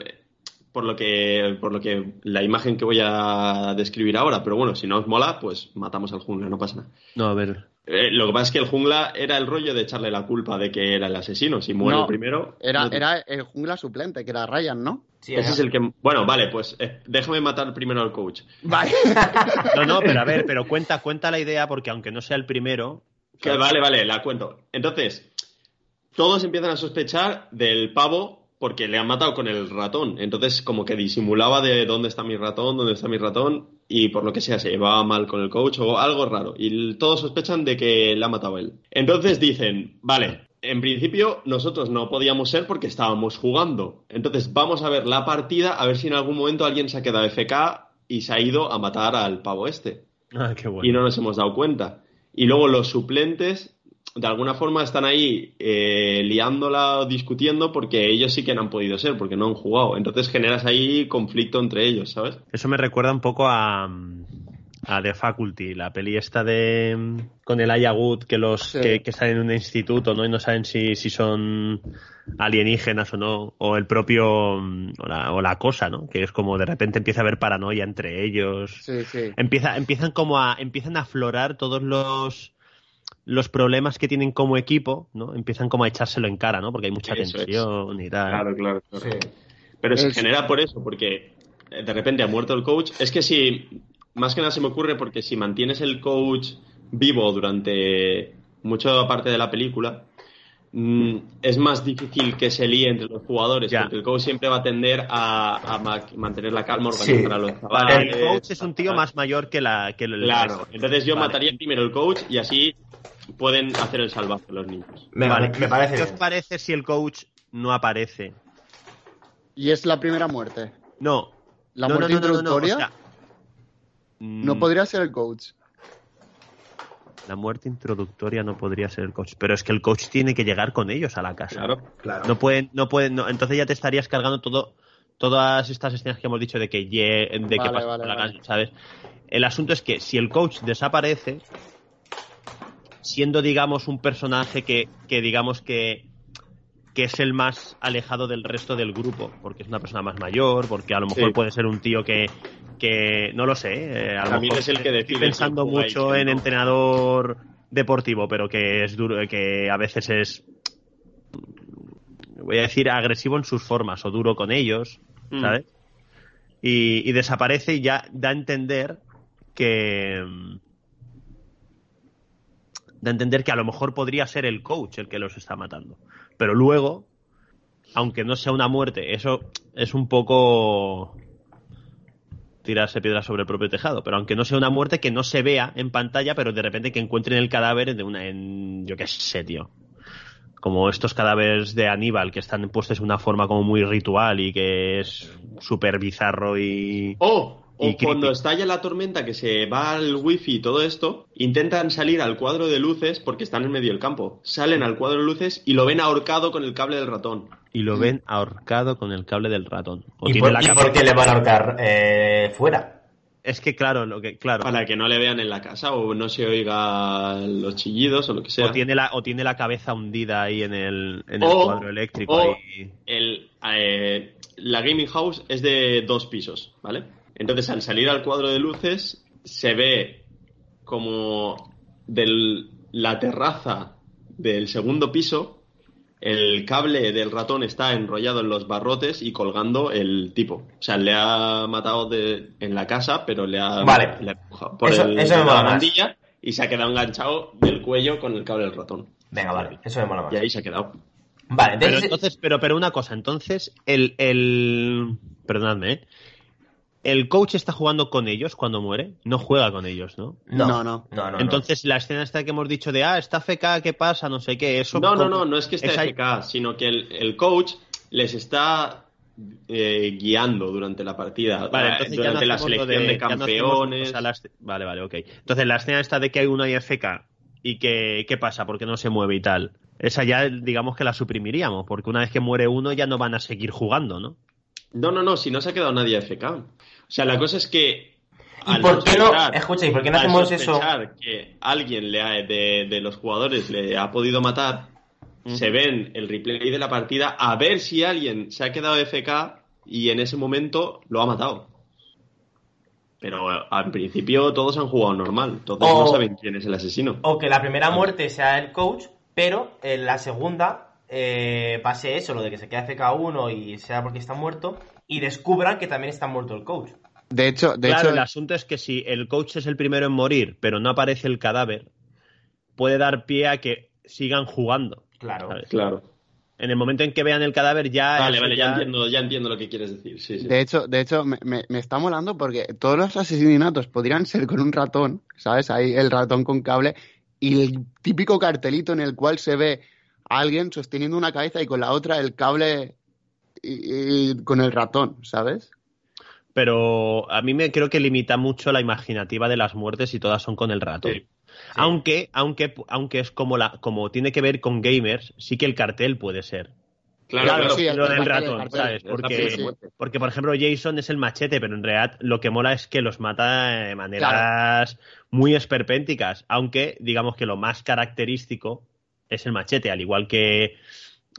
por lo que, por lo que la imagen que voy a describir ahora, pero bueno, si no os mola, pues matamos al jungla, no pasa nada. No, a ver. Eh, lo que pasa es que el jungla era el rollo de echarle la culpa de que era el asesino. Si muere No, el primero. Era, no te- era el jungla suplente, que era Ryan, ¿no? Sí, Ese es el que. Bueno, vale, pues eh, déjame matar primero al coach. Vale. No, no, pero a ver, pero cuenta, cuenta la idea porque aunque no sea el primero. Que vale, vale, la cuento. Entonces, todos empiezan a sospechar del pavo porque le han matado con el ratón. Entonces, como que disimulaba de dónde está mi ratón, dónde está mi ratón, y por lo que sea, se llevaba mal con el coach o algo raro. Y todos sospechan de que le ha matado él. Entonces dicen, vale, en principio nosotros no podíamos ser porque estábamos jugando. Entonces, vamos a ver la partida, a ver si en algún momento alguien se ha quedado FK y se ha ido a matar al pavo este Ah, qué bueno. y no nos hemos dado cuenta. Y luego los suplentes, de alguna forma, están ahí eh, liándola o discutiendo porque ellos sí que no han podido ser, porque no han jugado. Entonces generas ahí conflicto entre ellos, ¿sabes? Eso me recuerda un poco a, a The Faculty, la peli esta de con el Ayagut que los Sí. que, que están en un instituto, ¿no? Y no saben si, si son alienígenas o no, o el propio o la, o la cosa, ¿no? Que es como de repente empieza a haber paranoia entre ellos. Sí, sí. Empieza, empiezan como a, empiezan a aflorar todos los los problemas que tienen como equipo, ¿no? Empiezan como a echárselo en cara, ¿no? Porque hay mucha Eso es. tensión y tal. Claro, claro. claro. Sí. Pero se Es- genera por eso, porque eh, de repente ha muerto el coach. Es que si, más que nada se me ocurre porque si mantienes el coach vivo durante mucha parte de la película, mm, es más difícil que se líe entre los jugadores, Ya. porque el coach siempre va a tender a, a ma- mantener la calma, Sí. organizar a los Vale, chavales. el coach es un tío más mayor que la que el Claro, entonces yo Vale. mataría primero el coach y así pueden hacer el salvaje los niños. Me, Vale. me parece ¿Qué os parece si el coach no aparece? Y es la primera muerte. No. La no, muerte no, no, no, no, introductoria o no, sea, mm, podría ser el coach. La muerte introductoria no podría ser el coach, pero es que el coach tiene que llegar con ellos a la casa. Claro. Claro. No pueden, no pueden, no, entonces ya te estarías cargando todo, todas estas escenas que hemos dicho de que, ye- de que Vale, pasa vale, la vale. calle, ¿sabes? El asunto es que si el coach desaparece, siendo, digamos, un personaje que, que digamos que, que es el más alejado del resto del grupo, porque es una persona más mayor, porque a lo mejor Sí. puede ser un tío que, que no lo sé, eh, a lo También mejor es el que estoy pensando mucho en no. entrenador deportivo, pero que es duro, que a veces es voy a decir agresivo en sus formas o duro con ellos, Mm. ¿sabes? Y, y desaparece y ya da a entender que a entender que a lo mejor podría ser el coach el que los está matando. Pero luego, aunque no sea una muerte, eso es un poco tirarse piedras sobre el propio tejado, pero aunque no sea una muerte que no se vea en pantalla, pero de repente que encuentren el cadáver de una en yo qué sé, tío. Como estos cadáveres de Aníbal que están puestos de una forma como muy ritual y que es súper bizarro y O, o Y cuando estalla la tormenta, que se va al wifi y todo esto, intentan salir al cuadro de luces porque están en medio del campo. Salen al cuadro de luces y lo ven ahorcado con el cable del ratón. y lo ven ahorcado con el cable del ratón. O ¿Y tiene por, la y cabeza- por qué le van a ahorcar eh, fuera? Es que claro, lo que claro. Para que no le vean en la casa o no se oiga los chillidos o lo que sea. O tiene la o tiene la cabeza hundida ahí en el, en el O- cuadro eléctrico o- ahí. el, eh, la gaming house es de dos pisos, ¿vale? Entonces, al salir al cuadro de luces, se ve como de la terraza del segundo piso, el cable del ratón está enrollado en los barrotes y colgando el tipo. O sea, le ha matado de- en la casa, pero le ha, Vale. le ha empujado por Eso- el- eso me la más. mandilla y se ha quedado enganchado del cuello con el cable del ratón. Venga, vale, eso me mola más. Y ahí se ha quedado. Vale, Pero entonces, entonces, pero, pero una cosa, entonces, el, el perdonadme, ¿eh? El coach está jugando con ellos cuando muere, no juega con ellos, ¿no? no, No, no, no. no, no. entonces, la escena esta que hemos dicho de ah, está FK, ¿qué pasa? No sé qué, eso. No, no, no, no es que esté Es ahí- FK, sino que el, el coach les está eh, guiando durante la partida, Vale, no durante la selección de, ya no hacemos- campeones. o sea, la est- Vale, vale, ok. Entonces, la escena esta de que hay uno FK y que, ¿qué pasa? Porque no se mueve y tal. Esa ya, digamos que la suprimiríamos, porque una vez que muere uno ya no van a seguir jugando, ¿no? No, no, no, si no se ha quedado nadie FK. O sea, la cosa es que. ¿Y al por qué no? sospechar- Escucha, ¿y por qué no al hacemos eso? que alguien le ha- de, de los jugadores le ha podido matar, se ven el replay de la partida a ver si alguien se ha quedado FK y en ese momento lo ha matado. Pero eh, al principio todos han jugado normal, entonces O- no saben quién es el asesino. O que la primera muerte sea el coach, pero en la segunda eh, pase eso, lo de que se queda FK1 y sea porque está muerto, y descubran que también está muerto el coach. De hecho, de claro, hecho el asunto es que si el coach es el primero en morir, pero no aparece el cadáver, puede dar pie a que sigan jugando. Claro. ¿sabes? Claro. En el momento en que vean el cadáver ya... Vale, eso vale, ya entiendo, ya entiendo lo que quieres decir. Sí, sí. De hecho, de hecho me, me- me está molando porque todos los asesinatos podrían ser con un ratón, ¿sabes? Ahí el ratón con cable y el típico cartelito en el cual se ve a alguien sosteniendo una cabeza y con la otra el cable y, y con el ratón, ¿sabes? Pero a mí me creo que limita mucho la imaginativa de las muertes y todas son con el ratón. Sí. Aunque, aunque, aunque es como la, como tiene que ver con gamers, sí que el cartel puede ser. Claro, Claro, claro. sí, el lo del ratón, cartel. ¿sabes? Porque, sí. porque, por ejemplo, Jason es el machete, pero en realidad lo que mola es que los mata de maneras muy esperpénticas. Aunque, digamos que lo más característico es el machete, al igual que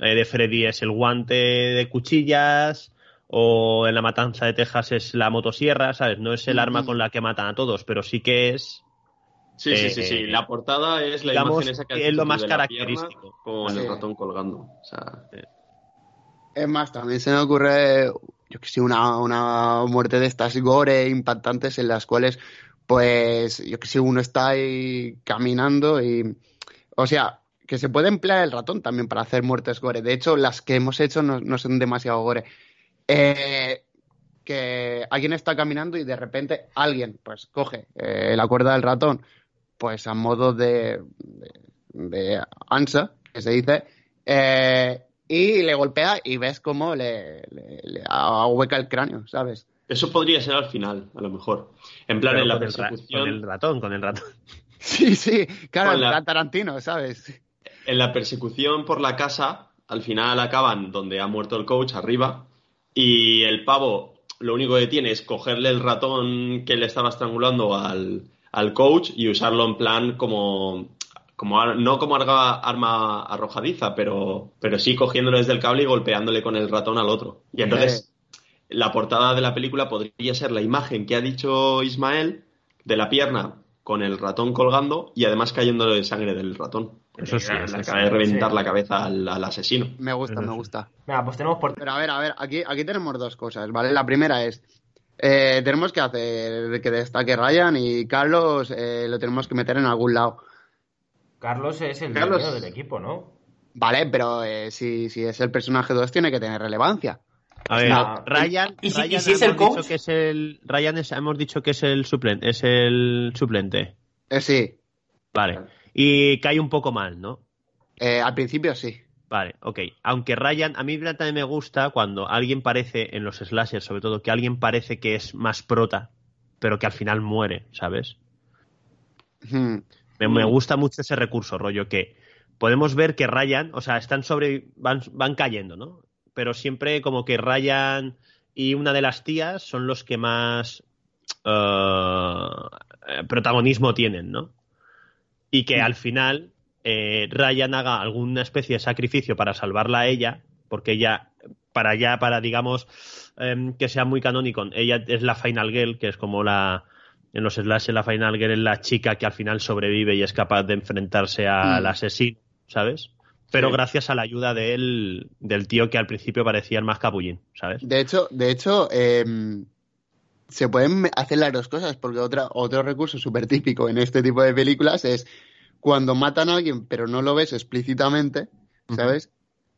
eh, de Freddy es el guante de cuchillas, o en la matanza de Texas es la motosierra, ¿sabes? No es el arma con la que matan a todos, pero sí que es Sí, sí, sí, sí. Eh, La portada es la digamos imagen esa que, es lo más característico. Con Sí. el ratón colgando. O sea, Es más, también se me ocurre, yo que sé, una, una muerte de estas gore impactantes en las cuales, pues, yo que sé, uno está ahí caminando y, o sea, que se puede emplear el ratón también para hacer muertes gore. De hecho, las que hemos hecho no, no son demasiado gore. Eh, que alguien está caminando y de repente alguien, pues, coge eh, la cuerda del ratón, pues, a modo de, de, de ansa, que se dice, eh, y le golpea y ves cómo le, le, le ahueca el cráneo, ¿sabes? eso podría ser al final, a lo mejor. En plan, pero en la con, el persecución. con el ratón, con el ratón. Sí, sí, claro, la... Tarantino, ¿sabes? En la persecución por la casa, al final acaban donde ha muerto el coach, arriba, y el pavo lo único que tiene es cogerle el ratón que le estaba estrangulando al, al coach y usarlo en plan como, como no como arma arrojadiza, pero, pero sí cogiéndolo desde el cable y golpeándole con el ratón al otro. Y entonces la portada de la película podría ser la imagen que ha dicho Ismael de la pierna con el ratón colgando y además cayéndole de sangre del ratón. Eso sí, Le acaba de reventar Sí. la cabeza al, al asesino. Me gusta, Eso me sí. gusta. Venga, pues tenemos por... Pero a ver, a ver, aquí, aquí tenemos dos cosas, ¿vale? La primera es, eh, tenemos que hacer que destaque Ryan y Carlos eh, lo tenemos que meter en algún lado. Carlos es el Carlos- dueño del equipo, ¿no? Vale, pero eh, si, si es el personaje 2 tiene que tener relevancia. A ver, No. Ryan, ¿Y si- y si es el coach? que es el Ryan es- hemos dicho que es el suplente, es el suplente. Eh, sí, Vale. Y cae un poco mal, ¿no? eh, al principio sí. Vale, ok. Aunque Ryan, a mí también me gusta cuando alguien parece, en los slashers sobre todo, que alguien parece que es más prota, pero que al final muere, ¿sabes? Hmm. Me, me gusta mucho ese recurso, rollo, que podemos ver que Ryan, o sea, están sobre. van, van cayendo, ¿no? Pero siempre como que Ryan y una de las tías son los que más eh, protagonismo tienen, ¿no? Y que al final eh, Ryan haga alguna especie de sacrificio para salvarla a ella, porque ella, para ya, para digamos em, que sea muy canónico, ella es la Final Girl, que es como la, en los slashes la Final Girl es la chica que al final sobrevive y es capaz de enfrentarse al Mm. asesino, ¿sabes? Pero Sí. gracias a la ayuda del, del tío que al principio parecía el más capullín, ¿sabes? De hecho, de hecho eh, se pueden hacer las dos cosas, porque otra, otro recurso súper típico en este tipo de películas es cuando matan a alguien, pero no lo ves explícitamente, ¿sabes?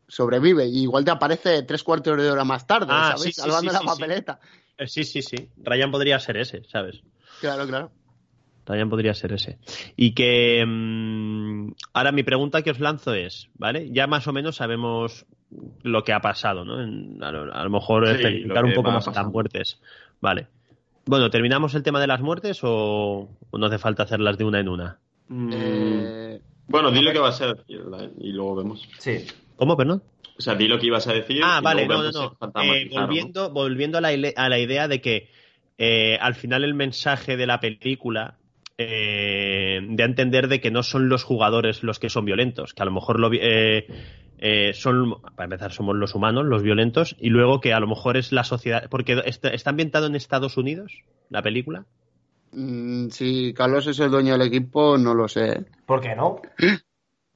Sobrevive y igual te aparece tres cuartos de hora más tarde, Ah, ¿sabes? sí, sí, Salvando sí, la papeleta. Eh, Sí, sí, sí. Ryan podría ser ese, ¿sabes? Claro, claro. Ryan podría ser ese. Y que mm, ahora mi pregunta que os lanzo es, ¿vale? Ya más o menos sabemos lo que ha pasado, ¿no? En- a, lo, a lo mejor lo un poco va más las pasando. muertes. Vale. Bueno, ¿terminamos el tema de las muertes o, o no hace falta hacerlas de una en una? Mm, Eh, Bueno, di lo que vas a decir y luego vemos. Sí. ¿Cómo, perdón? O sea, di lo que ibas a decir. Ah, y vale, luego no, no, Eh, ¿no? volviendo volviendo a, la, ile- a la idea de que eh, al final el mensaje de la película eh, de entender de que no son los jugadores los que son violentos, que a lo mejor lo, vi- eh, son, para empezar, somos los humanos los violentos, y luego que a lo mejor es la sociedad, porque está, está ambientado en Estados Unidos, la película. mm, si Carlos es el dueño del equipo, no lo sé. ¿Por qué no?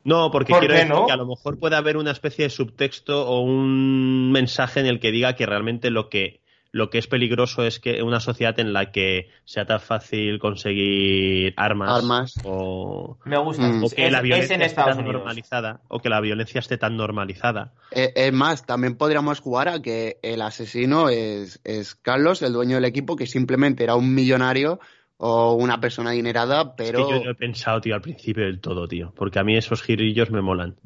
No, porque ¿Por quiero decir no? que a lo mejor puede haber una especie de subtexto o un mensaje en el que diga que realmente lo que lo que es peligroso es que una sociedad en la que sea tan fácil conseguir armas, Armas. o, Me gusta. Mm. o que es, la es violencia en esté tan Unidos. normalizada o que la violencia esté tan normalizada. Eh, es más, también podríamos jugar a que el asesino es, es Carlos, el dueño del equipo, que simplemente era un millonario o una persona adinerada, pero... Es que yo lo he pensado, tío, al principio del todo, tío, porque a mí esos girillos me molan.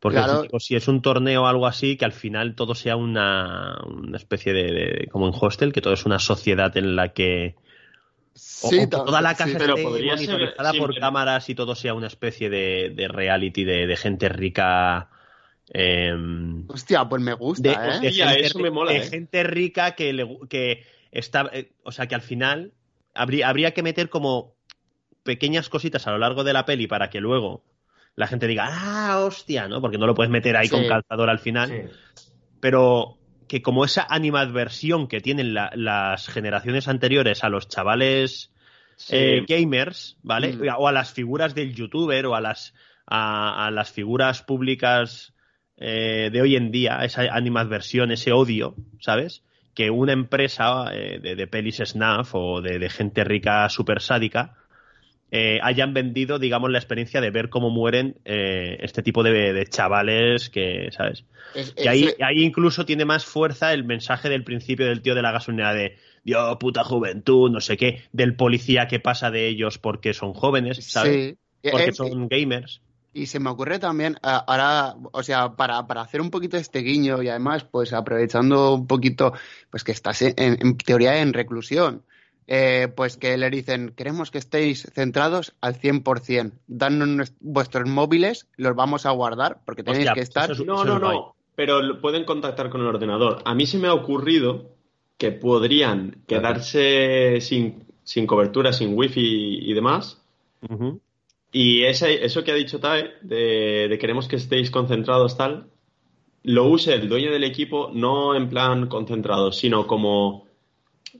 Porque Claro. digo, si es un torneo o algo así, que al final todo sea una, una especie de, de- como en hostel, que todo es una sociedad en la que o, Sí, o toda la sí. casa pero esté podría ser monitorizada por cámaras y todo sea una especie de, de reality de, de gente rica. em, Hostia, pues me gusta, de, ¿eh? de Hostia, gente, eso me mola, de ¿eh? gente rica que, le que está. eh, o sea, que al final habría, habría que meter como pequeñas cositas a lo largo de la peli para que luego la gente diga, ah, hostia, ¿no? Porque no lo puedes meter ahí Sí. con calzador al final. Sí. Pero que como esa animadversión que tienen la- las generaciones anteriores a los chavales Sí. eh, gamers, ¿vale? Mm. O a las figuras del youtuber o a las, a, a las figuras públicas eh, de hoy en día, esa animadversión, ese odio, ¿sabes? Que una empresa eh, de, de pelis snuff o de, de gente rica súper sádica eh, hayan vendido, digamos, la experiencia de ver cómo mueren eh, este tipo de, de chavales que, ¿sabes? Es- Que ahí, ese- ahí incluso tiene más fuerza el mensaje del principio del tío de la gasolinera de Dios, puta juventud, no sé qué, del policía que pasa de ellos porque son jóvenes, ¿sabes? sí. Porque Eh, son gamers. Y se me ocurre también, ahora, o sea, para, para hacer un poquito este guiño y además, pues aprovechando un poquito, pues que estás en, en teoría en reclusión, eh, pues que le dicen, queremos que estéis centrados al 100%, danos vuestros móviles, los vamos a guardar, porque tenéis Hostia, que pues estar... es- No, no, no. pero pueden contactar con el ordenador. A mí se me ha ocurrido que podrían quedarse sin, sin cobertura, sin wifi y demás. Ujú. Y ese- eso que ha dicho Tae, de, de queremos que estéis concentrados tal, lo use el dueño del equipo no en plan concentrado, sino como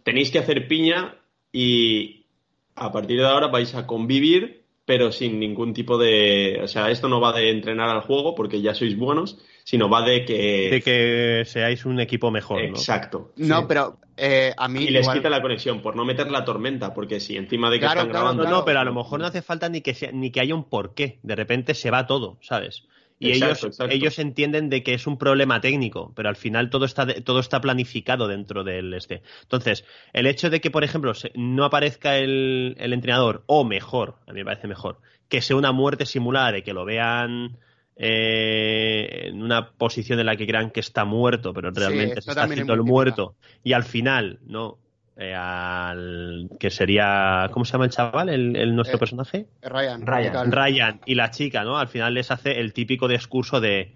tenéis que hacer piña y a partir de ahora vais a convivir, pero sin ningún tipo de... O sea, esto no va de entrenar al juego porque ya sois buenos, sino va de que... De que seáis un equipo mejor, ¿no? Exacto. No, pero eh, a mí Y les igual- quita la conexión por no meter la tormenta, porque si encima de que Claro, están claro, grabando... No, claro. no, pero a lo mejor no hace falta ni que sea- ni que haya un porqué. De repente se va todo, ¿sabes? Y Exacto, ellos, exacto. ellos entienden de que es un problema técnico, pero al final todo está, de- todo está planificado dentro del este. Entonces, el hecho de que, por ejemplo, no aparezca el, el entrenador, o mejor, a mí me parece mejor, que sea una muerte simulada, de que lo vean eh, en una posición en la que crean que está muerto, pero Sí, realmente se está es haciendo el muerto, y al final, ¿no? Eh, al que sería, ¿cómo se llama el chaval, el, el nuestro Eh, personaje? Ryan, Ryan. Ryan. Y la chica, ¿no? Al final les hace el típico discurso de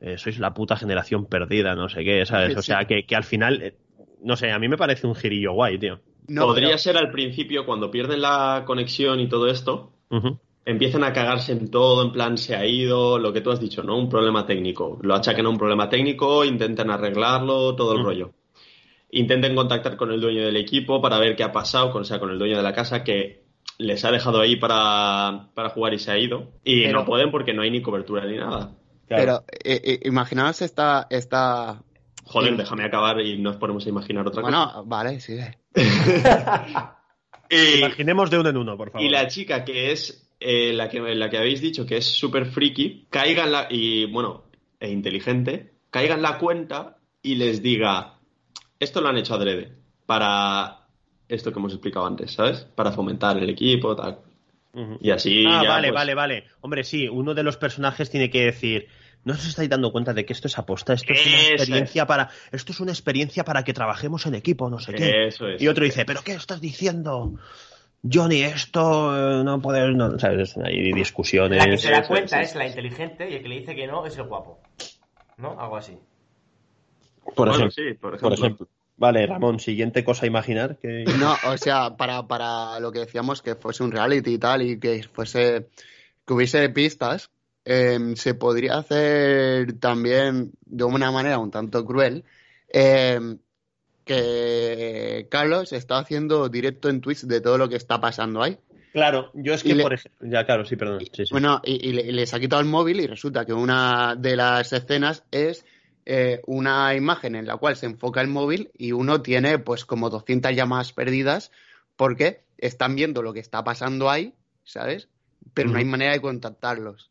eh, sois la puta generación perdida, no sé qué, ¿sabes? Sí, O sea, sí. que, que al final, eh, no sé, a mí me parece un girillo guay, tío. No, Podría pero- ser al principio, cuando pierden la conexión y todo esto, empiezan a cagarse en todo, en plan se ha ido, lo que tú has dicho, ¿no? Un problema técnico. Lo achaquen a un problema técnico, intenten arreglarlo, todo el Mm. rollo. Intenten contactar con el dueño del equipo para ver qué ha pasado, con, o sea, con el dueño de la casa que les ha dejado ahí para, para jugar y se ha ido. Y Pero- no pueden porque no hay ni cobertura ni nada. Pero eh, eh, imaginaos esta, esta... Joder, déjame acabar y nos ponemos a imaginar otra cosa. Bueno, vale, sí. Y- Imaginemos de uno en uno, por favor. Y la chica que es eh, la, que, la que habéis dicho que es súper friki, caiga en la, y bueno, e inteligente, caiga en la cuenta y les diga, esto lo han hecho adrede, para esto que hemos explicado antes, ¿sabes? Para fomentar el equipo, tal. Y así ah, ya, vale, pues, vale, vale. Hombre, sí, uno de los personajes tiene que decir. No os estáis dando cuenta de que esto es aposta, esto es una experiencia para. Esto es una experiencia para que trabajemos en equipo, no sé qué. Eso es. Y otro dice, ¿pero qué estás diciendo? Johnny, esto eh, no poder. No, ¿sabes? Hay discusiones. La que se da cuenta es la inteligente y el que le dice que no es el guapo. ¿No? Algo así. Por, Bueno, ejemplo, sí, por ejemplo. por ejemplo. Vale, Ramón, siguiente cosa a imaginar. Que... No, o sea, para, para lo que decíamos que fuese un reality y tal y que fuese que hubiese pistas, eh, se podría hacer también de una manera un tanto cruel eh, que Carlos está haciendo directo en Twitch de todo lo que está pasando ahí. Claro, yo es que, le- por ejemplo. Ya, claro, sí, perdón. Sí, sí. Bueno, y les ha quitado el móvil y resulta que una de las escenas es eh, una imagen en la cual se enfoca el móvil y uno tiene pues como 200 llamadas perdidas porque están viendo lo que está pasando ahí, ¿sabes? Pero no hay manera de contactarlos.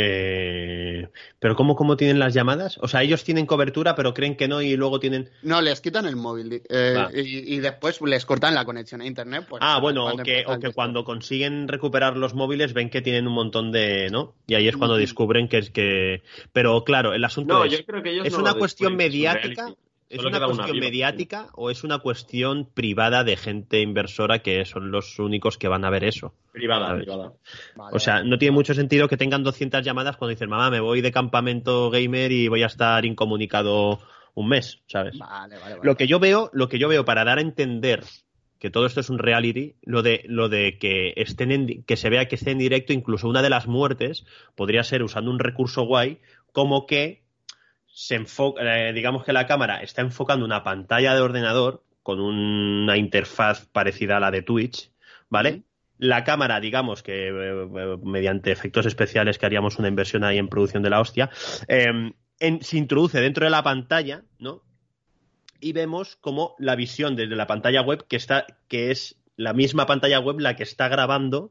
Eh, pero ¿cómo, ¿cómo tienen las llamadas? O sea, ellos tienen cobertura, pero creen que no y luego tienen. No, les quitan el móvil eh, Va. y, y después les cortan la conexión a internet. Pues, Ah, bueno, o que, o que cuando consiguen recuperar los móviles ven que tienen un montón de. ¿No? Y ahí es cuando descubren que es que. Pero claro, el asunto No, es. yo creo que ellos ¿Es no una cuestión mediática? ¿Es Solo una cuestión mediática o es una cuestión privada de gente inversora que son los únicos que van a ver eso? Privada, ¿Sabes? privada. Vale, O sea, no tiene mucho sentido que tengan 200 llamadas cuando dicen, mamá, me voy de campamento gamer y voy a estar incomunicado un mes, ¿sabes? vale, vale, vale. Lo que yo veo, lo que yo veo para dar a entender que todo esto es un reality, lo de, lo de que estén en que se vea que esté en directo, incluso una de las muertes podría ser usando un recurso guay, como que se enfoca, eh, digamos que la cámara está enfocando una pantalla de ordenador con una interfaz parecida a la de Twitch, ¿vale? La cámara, digamos que eh, eh, mediante efectos especiales que haríamos una inversión ahí en producción de la hostia, eh, en- se introduce dentro de la pantalla, ¿no? y vemos como la visión desde la pantalla web que está que es la misma pantalla web la que está grabando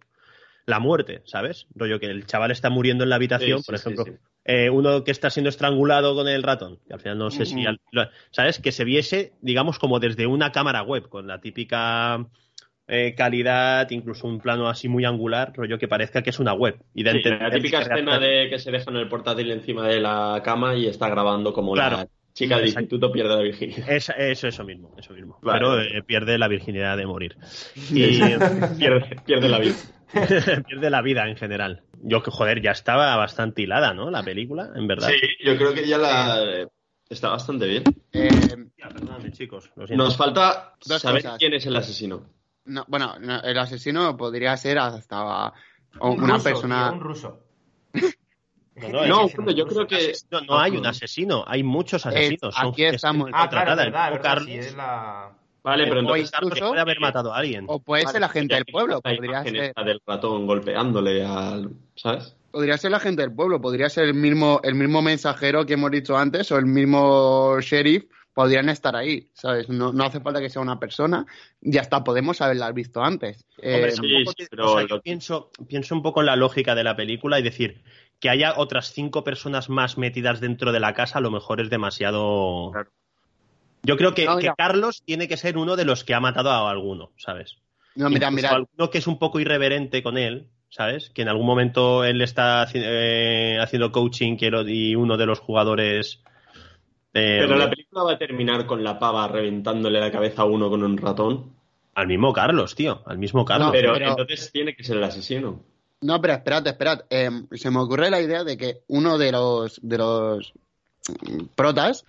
la muerte, ¿sabes? Rollo que el chaval está muriendo en la habitación, Sí, por sí, ejemplo, sí. Eh, uno que está siendo estrangulado con el ratón, que al final no sé si, al- ¿sabes? Que se viese, digamos, como desde una cámara web, con la típica eh, calidad, incluso un plano así muy angular, rollo que parezca que es una web. Y de Sí, la típica escena de que se deja en el portátil encima de la cama y está grabando como la chica del Exacto. instituto pierde la virginidad. Es- eso, eso mismo, eso mismo. Vale, Pero eh, pierde la virginidad de morir. Y, pierde, pierde la vida. Pierde la vida en general. Yo que, joder, ya estaba bastante hilada, ¿no? La película, en verdad. Sí, yo creo que ya la... Está bastante bien. Eh, Ya, perdóname, chicos. Lo siento. Nos falta Dos saber cosas. quién es el asesino. no, bueno, no, el asesino podría ser hasta Un una ruso, persona. tío, un ruso. No, yo creo que... no, hay un asesino, hay muchos asesinos. Aquí estamos. Ah, claro, verdad, El es verdad, Carlos, sí, es la... Vale, pero O entonces... Incluso- puede haber matado a alguien. O puede ser la gente del pueblo, La podría ser, del ratón golpeándole al... ¿Sabes? podría ser la gente del pueblo, podría ser el mismo, el mismo mensajero que hemos dicho antes o el mismo sheriff, podrían estar ahí, ¿sabes? No, no hace falta que sea una persona, ya está, podemos haberlas visto antes. Eh, sí, sí, pero o sea, yo pienso, pienso un poco en la lógica de la película y decir que haya otras cinco personas más metidas dentro de la casa, a lo mejor es demasiado. Claro. Yo creo que, No, que ya. Carlos tiene que ser uno de los que ha matado a alguno, ¿sabes? no, mira, Incluso mira, alguno que es un poco irreverente con él, ¿sabes? Que en algún momento él está eh, haciendo coaching y uno de los jugadores. eh, Pero la película va a terminar con la pava reventándole la cabeza a uno con un ratón. Al mismo Carlos, tío. Al mismo Carlos. No, Pero, pero- entonces tiene que ser el asesino. No, pero esperad, esperad. Eh, se me ocurre la idea de que uno de los de los mm, protas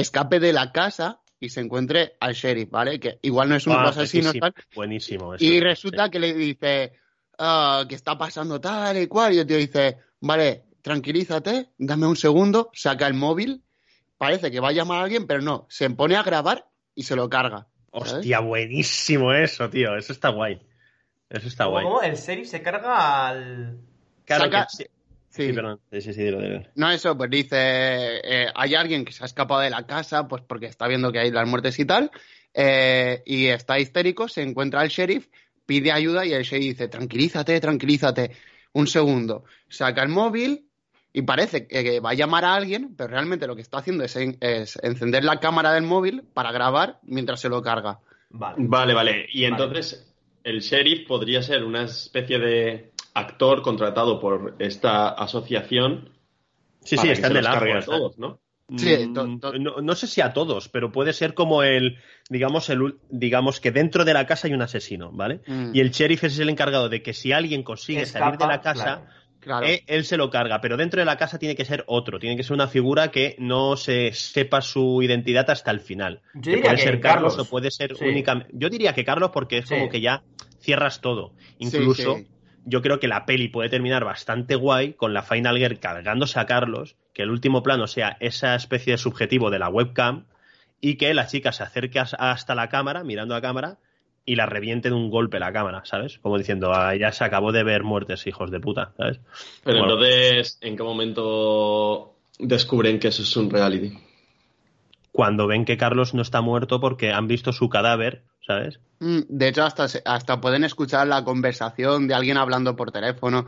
escape de la casa y se encuentre al sheriff, ¿vale? Que igual no es un Ah, asesino tal. buenísimo eso, Y sí. resulta que le dice ah, que está pasando tal y cual. Y el tío dice, vale, tranquilízate, dame un segundo, saca el móvil, parece que va a llamar a alguien, pero no, se pone a grabar y se lo carga. ¿sabes? Hostia, buenísimo eso, tío. Eso está guay. Eso está ¿Cómo, guay. cómo? El sheriff se carga al... Claro Saca- que sí. Sí. Sí, perdón. Sí, sí, dilo. No, eso, pues dice, eh, hay alguien que se ha escapado de la casa, pues porque está viendo que hay las muertes y tal, eh, y está histérico, se encuentra al sheriff, pide ayuda y el sheriff dice, tranquilízate, tranquilízate, un segundo, saca el móvil y parece que, va a llamar a alguien, pero realmente lo que está haciendo es, en- es encender la cámara del móvil para grabar mientras se lo carga. Vale. Vale, vale. Y entonces el sheriff podría ser una especie de actor contratado por esta asociación. Sí, para sí, que está se en el los cargue a agua. todos, ¿no? Sí, Mm, to- to- no, no sé si a todos, pero puede ser como el, digamos, el, ul- digamos que dentro de la casa hay un asesino, ¿vale? Mm. Y el sheriff es el encargado de que si alguien consigue salir de la casa, claro. Claro. eh, él se lo carga, pero dentro de la casa tiene que ser otro, tiene que ser una figura que no se sepa su identidad hasta el final. Yo que diría puede que ser Carlos, Carlos. o puede ser Sí. únicamente. Yo diría que Carlos porque es Sí. como que ya cierras todo. Sí, Incluso sí. Yo creo que la peli puede terminar bastante guay con la Final Girl cargándose a Carlos, que el último plano sea esa especie de subjetivo de la webcam y que la chica se acerque as- hasta la cámara, mirando a cámara, y la reviente de un golpe la cámara, ¿sabes? Como diciendo, "Ah, ya se acabó de ver muertes, hijos de puta, ¿sabes? Pero Bueno. entonces, ¿en qué momento descubren que eso es un reality? Cuando ven que Carlos no está muerto porque han visto su cadáver, ¿sabes? Mm, De hecho, hasta, hasta pueden escuchar la conversación de alguien hablando por teléfono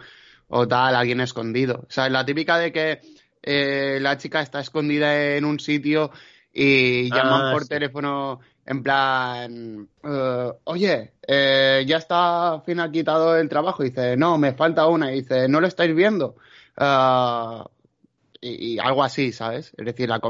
o tal, alguien escondido. O sea, la típica de que eh, la chica está escondida en un sitio y llaman Ah, por sí. teléfono en plan, eh, oye, eh, ya está quitado el trabajo. Y dice, no, me falta una. Y dice, ¿no lo estáis viendo? Ah, y, y algo así, ¿sabes? Es decir, la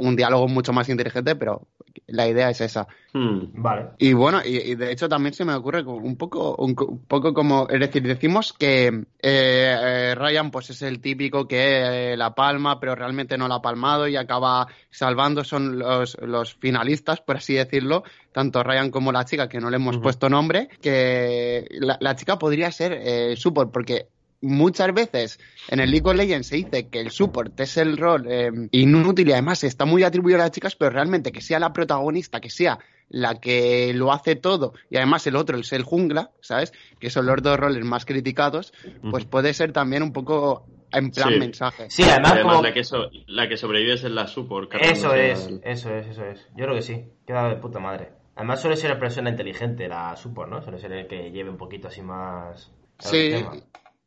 un diálogo mucho más inteligente, pero la idea es esa. Hmm. Vale. Y bueno, y, y de hecho también se me ocurre un poco, un, co- un poco como, es decir, decimos que eh, eh, Ryan pues es el típico que eh, la palma, pero realmente no la ha palmado y acaba salvando, son los, los finalistas, por así decirlo, tanto Ryan como la chica, que no le hemos puesto nombre, que la, la chica podría ser eh, support, porque muchas veces en el League of Legends se dice que el support es el rol eh, inútil y además está muy atribuido a las chicas, pero realmente que sea la protagonista, que sea la que lo hace todo y además el otro es el jungla, ¿sabes? Que son los dos roles más criticados, pues puede ser también un poco en plan Sí. mensaje. Sí, además, Además, como... la, que so- la que sobrevive es la support. Eso es, al- eso es, eso es. Yo creo que sí. Queda de puta madre. Además suele ser la persona inteligente, la support, ¿no? Suele ser el que lleve un poquito así más... Sí, el tema.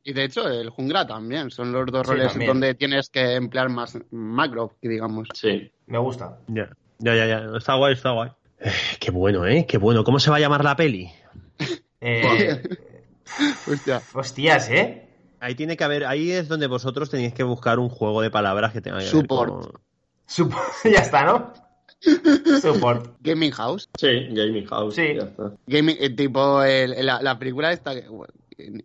Y de hecho el jungla también, son los dos Sí, roles también. donde tienes que emplear más macro, digamos. Sí. Me gusta. Ya, ya, ya, ya. Está guay, está guay. Eh, qué bueno, ¿eh? Qué bueno. ¿Cómo se va a llamar la peli? Eh, Hostia. hostias, ¿eh? Ahí tiene que haber, ahí es donde vosotros tenéis que buscar un juego de palabras que tenga que ver Support. con- ya está, ¿no? Support. Gaming House. Sí, Gaming House. Sí. ya está. Gaming, eh, tipo el- la, la película esta,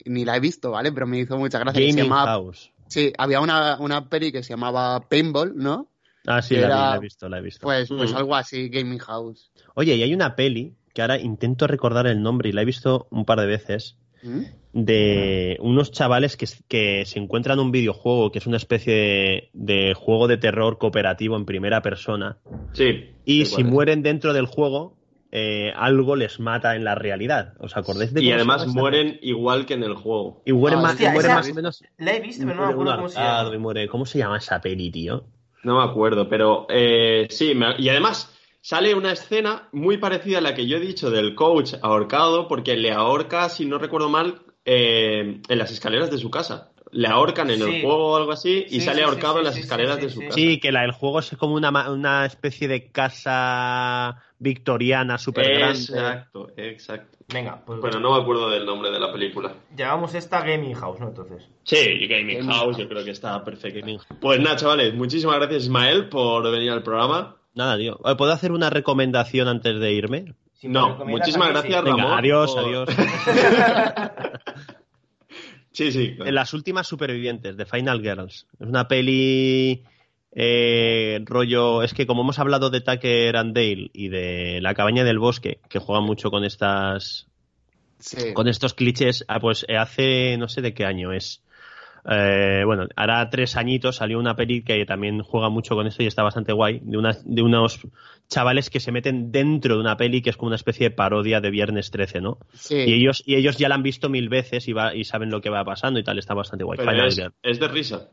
ni la he visto, ¿vale? Pero me hizo mucha gracia. que se Gaming llamaba- House. Sí, había una, una peli que se llamaba Paintball, ¿no? Ah, sí, la, vi, era- la he visto, la he visto. Pues, pues Mm. algo así, Gaming House. Oye, y hay una peli que ahora intento recordar el nombre y la he visto un par de veces ¿Mm? de unos chavales que, que se encuentran un videojuego que es una especie de, de juego de terror cooperativo en primera persona Sí. y si mueren dentro del juego eh, algo les mata en la realidad. ¿Os acordáis de Y además esta mueren igual que en el juego. Y mueren, Ah, más, hostia, y mueren esa- más o menos... La he visto, pero no me acuerdo cómo se llama. y muere- ¿Cómo se llama esa peli, tío? No me acuerdo, pero eh, sí, me- y además sale una escena muy parecida a la que yo he dicho del coach ahorcado, porque le ahorca, si no recuerdo mal, eh, en las escaleras de su casa. Le ahorcan en Sí. el juego o algo así y Sí, sale sí, ahorcado sí, en las sí, escaleras sí, de su sí. casa. Sí, que la, el juego es como una, una especie de casa victoriana súper grande. Exacto, exacto. Venga, pues Bueno, no me acuerdo del nombre de la película. llamamos esta Gaming House, ¿no? Entonces. Sí, Gaming, Gaming House, House. yo creo que está perfecto. Pues nada, chavales, muchísimas gracias Ismael por venir al programa. Nada, tío. ¿Puedo hacer una recomendación antes de irme? Si No, muchísimas mí, sí. gracias, Venga, Ramón. adiós, por- adiós. Sí, sí. claro. En las últimas supervivientes de Final Girls. Es una peli eh, rollo. Es que como hemos hablado de Tucker and Dale y de La cabaña del bosque, que juegan mucho con estas. Sí. con estos clichés, ah, pues eh, hace no sé de qué año es. Eh, bueno, hará tres añitos salió una peli que también juega mucho con esto y está bastante guay, de, una- de unos chavales que se meten dentro de una peli que es como una especie de parodia de Viernes 13, ¿no? Sí. Y ellos, y ellos ya la han visto mil veces y, va, y saben lo que va pasando y tal, está bastante guay. Pero es, de risa.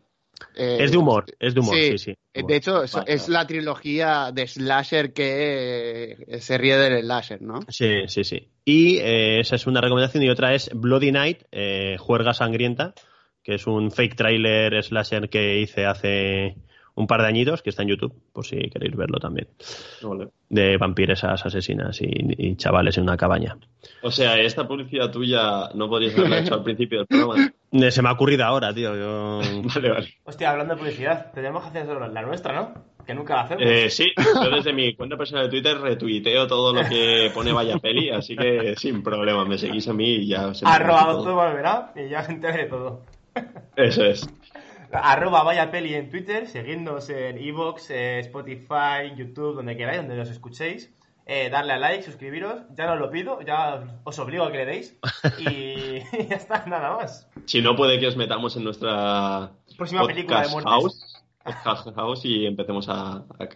Eh, Es de humor, es de humor, sí, sí. De hecho, es, Vale, es vale. la trilogía de slasher que eh, se ríe del slasher, ¿no? Sí, sí, sí. Y eh, esa es una recomendación y otra es Bloody Night, eh, Juerga Sangrienta, que es un fake trailer slasher que hice hace un par de añitos, que está en YouTube, por si queréis verlo también, Vale. de vampiresas asesinas y, y chavales en una cabaña. O sea, esta publicidad tuya no podrías haberla hecho al principio del programa. Eh, Se me ha ocurrido ahora, tío. yo- Vale, vale. Hostia, hablando de publicidad, tenemos que hacer solo la nuestra, ¿no? Que nunca la hacemos. Eh, sí, yo desde mi cuenta personal de Twitter retuiteo todo lo que pone Vaya Peli, así que sin problema, me seguís a mí y ya se me Arroba todo volverá y ya se entere de todo. Eso es. Arroba vaya peli en Twitter, seguidnos en Evox, Spotify, YouTube, donde queráis, donde os escuchéis. Eh, darle a like, suscribiros, ya no lo pido, ya os obligo a que le deis. Y ya está, nada más. Si no, puede que os metamos en nuestra Próxima película de podcast muertes. house, podcast house y empecemos a, a-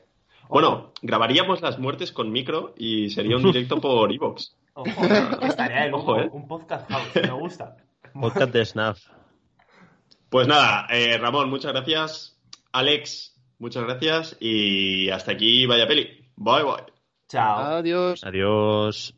Bueno, grabaríamos las muertes con micro y sería un directo por Evox. Ojo, estaría el Ojo, eh. un podcast house, me gusta. Podcast de Snaf. Pues nada, eh, Ramón, muchas gracias. Alex, muchas gracias. Y hasta aquí, Vaya Peli. Bye, bye. Chao. Adiós. Adiós.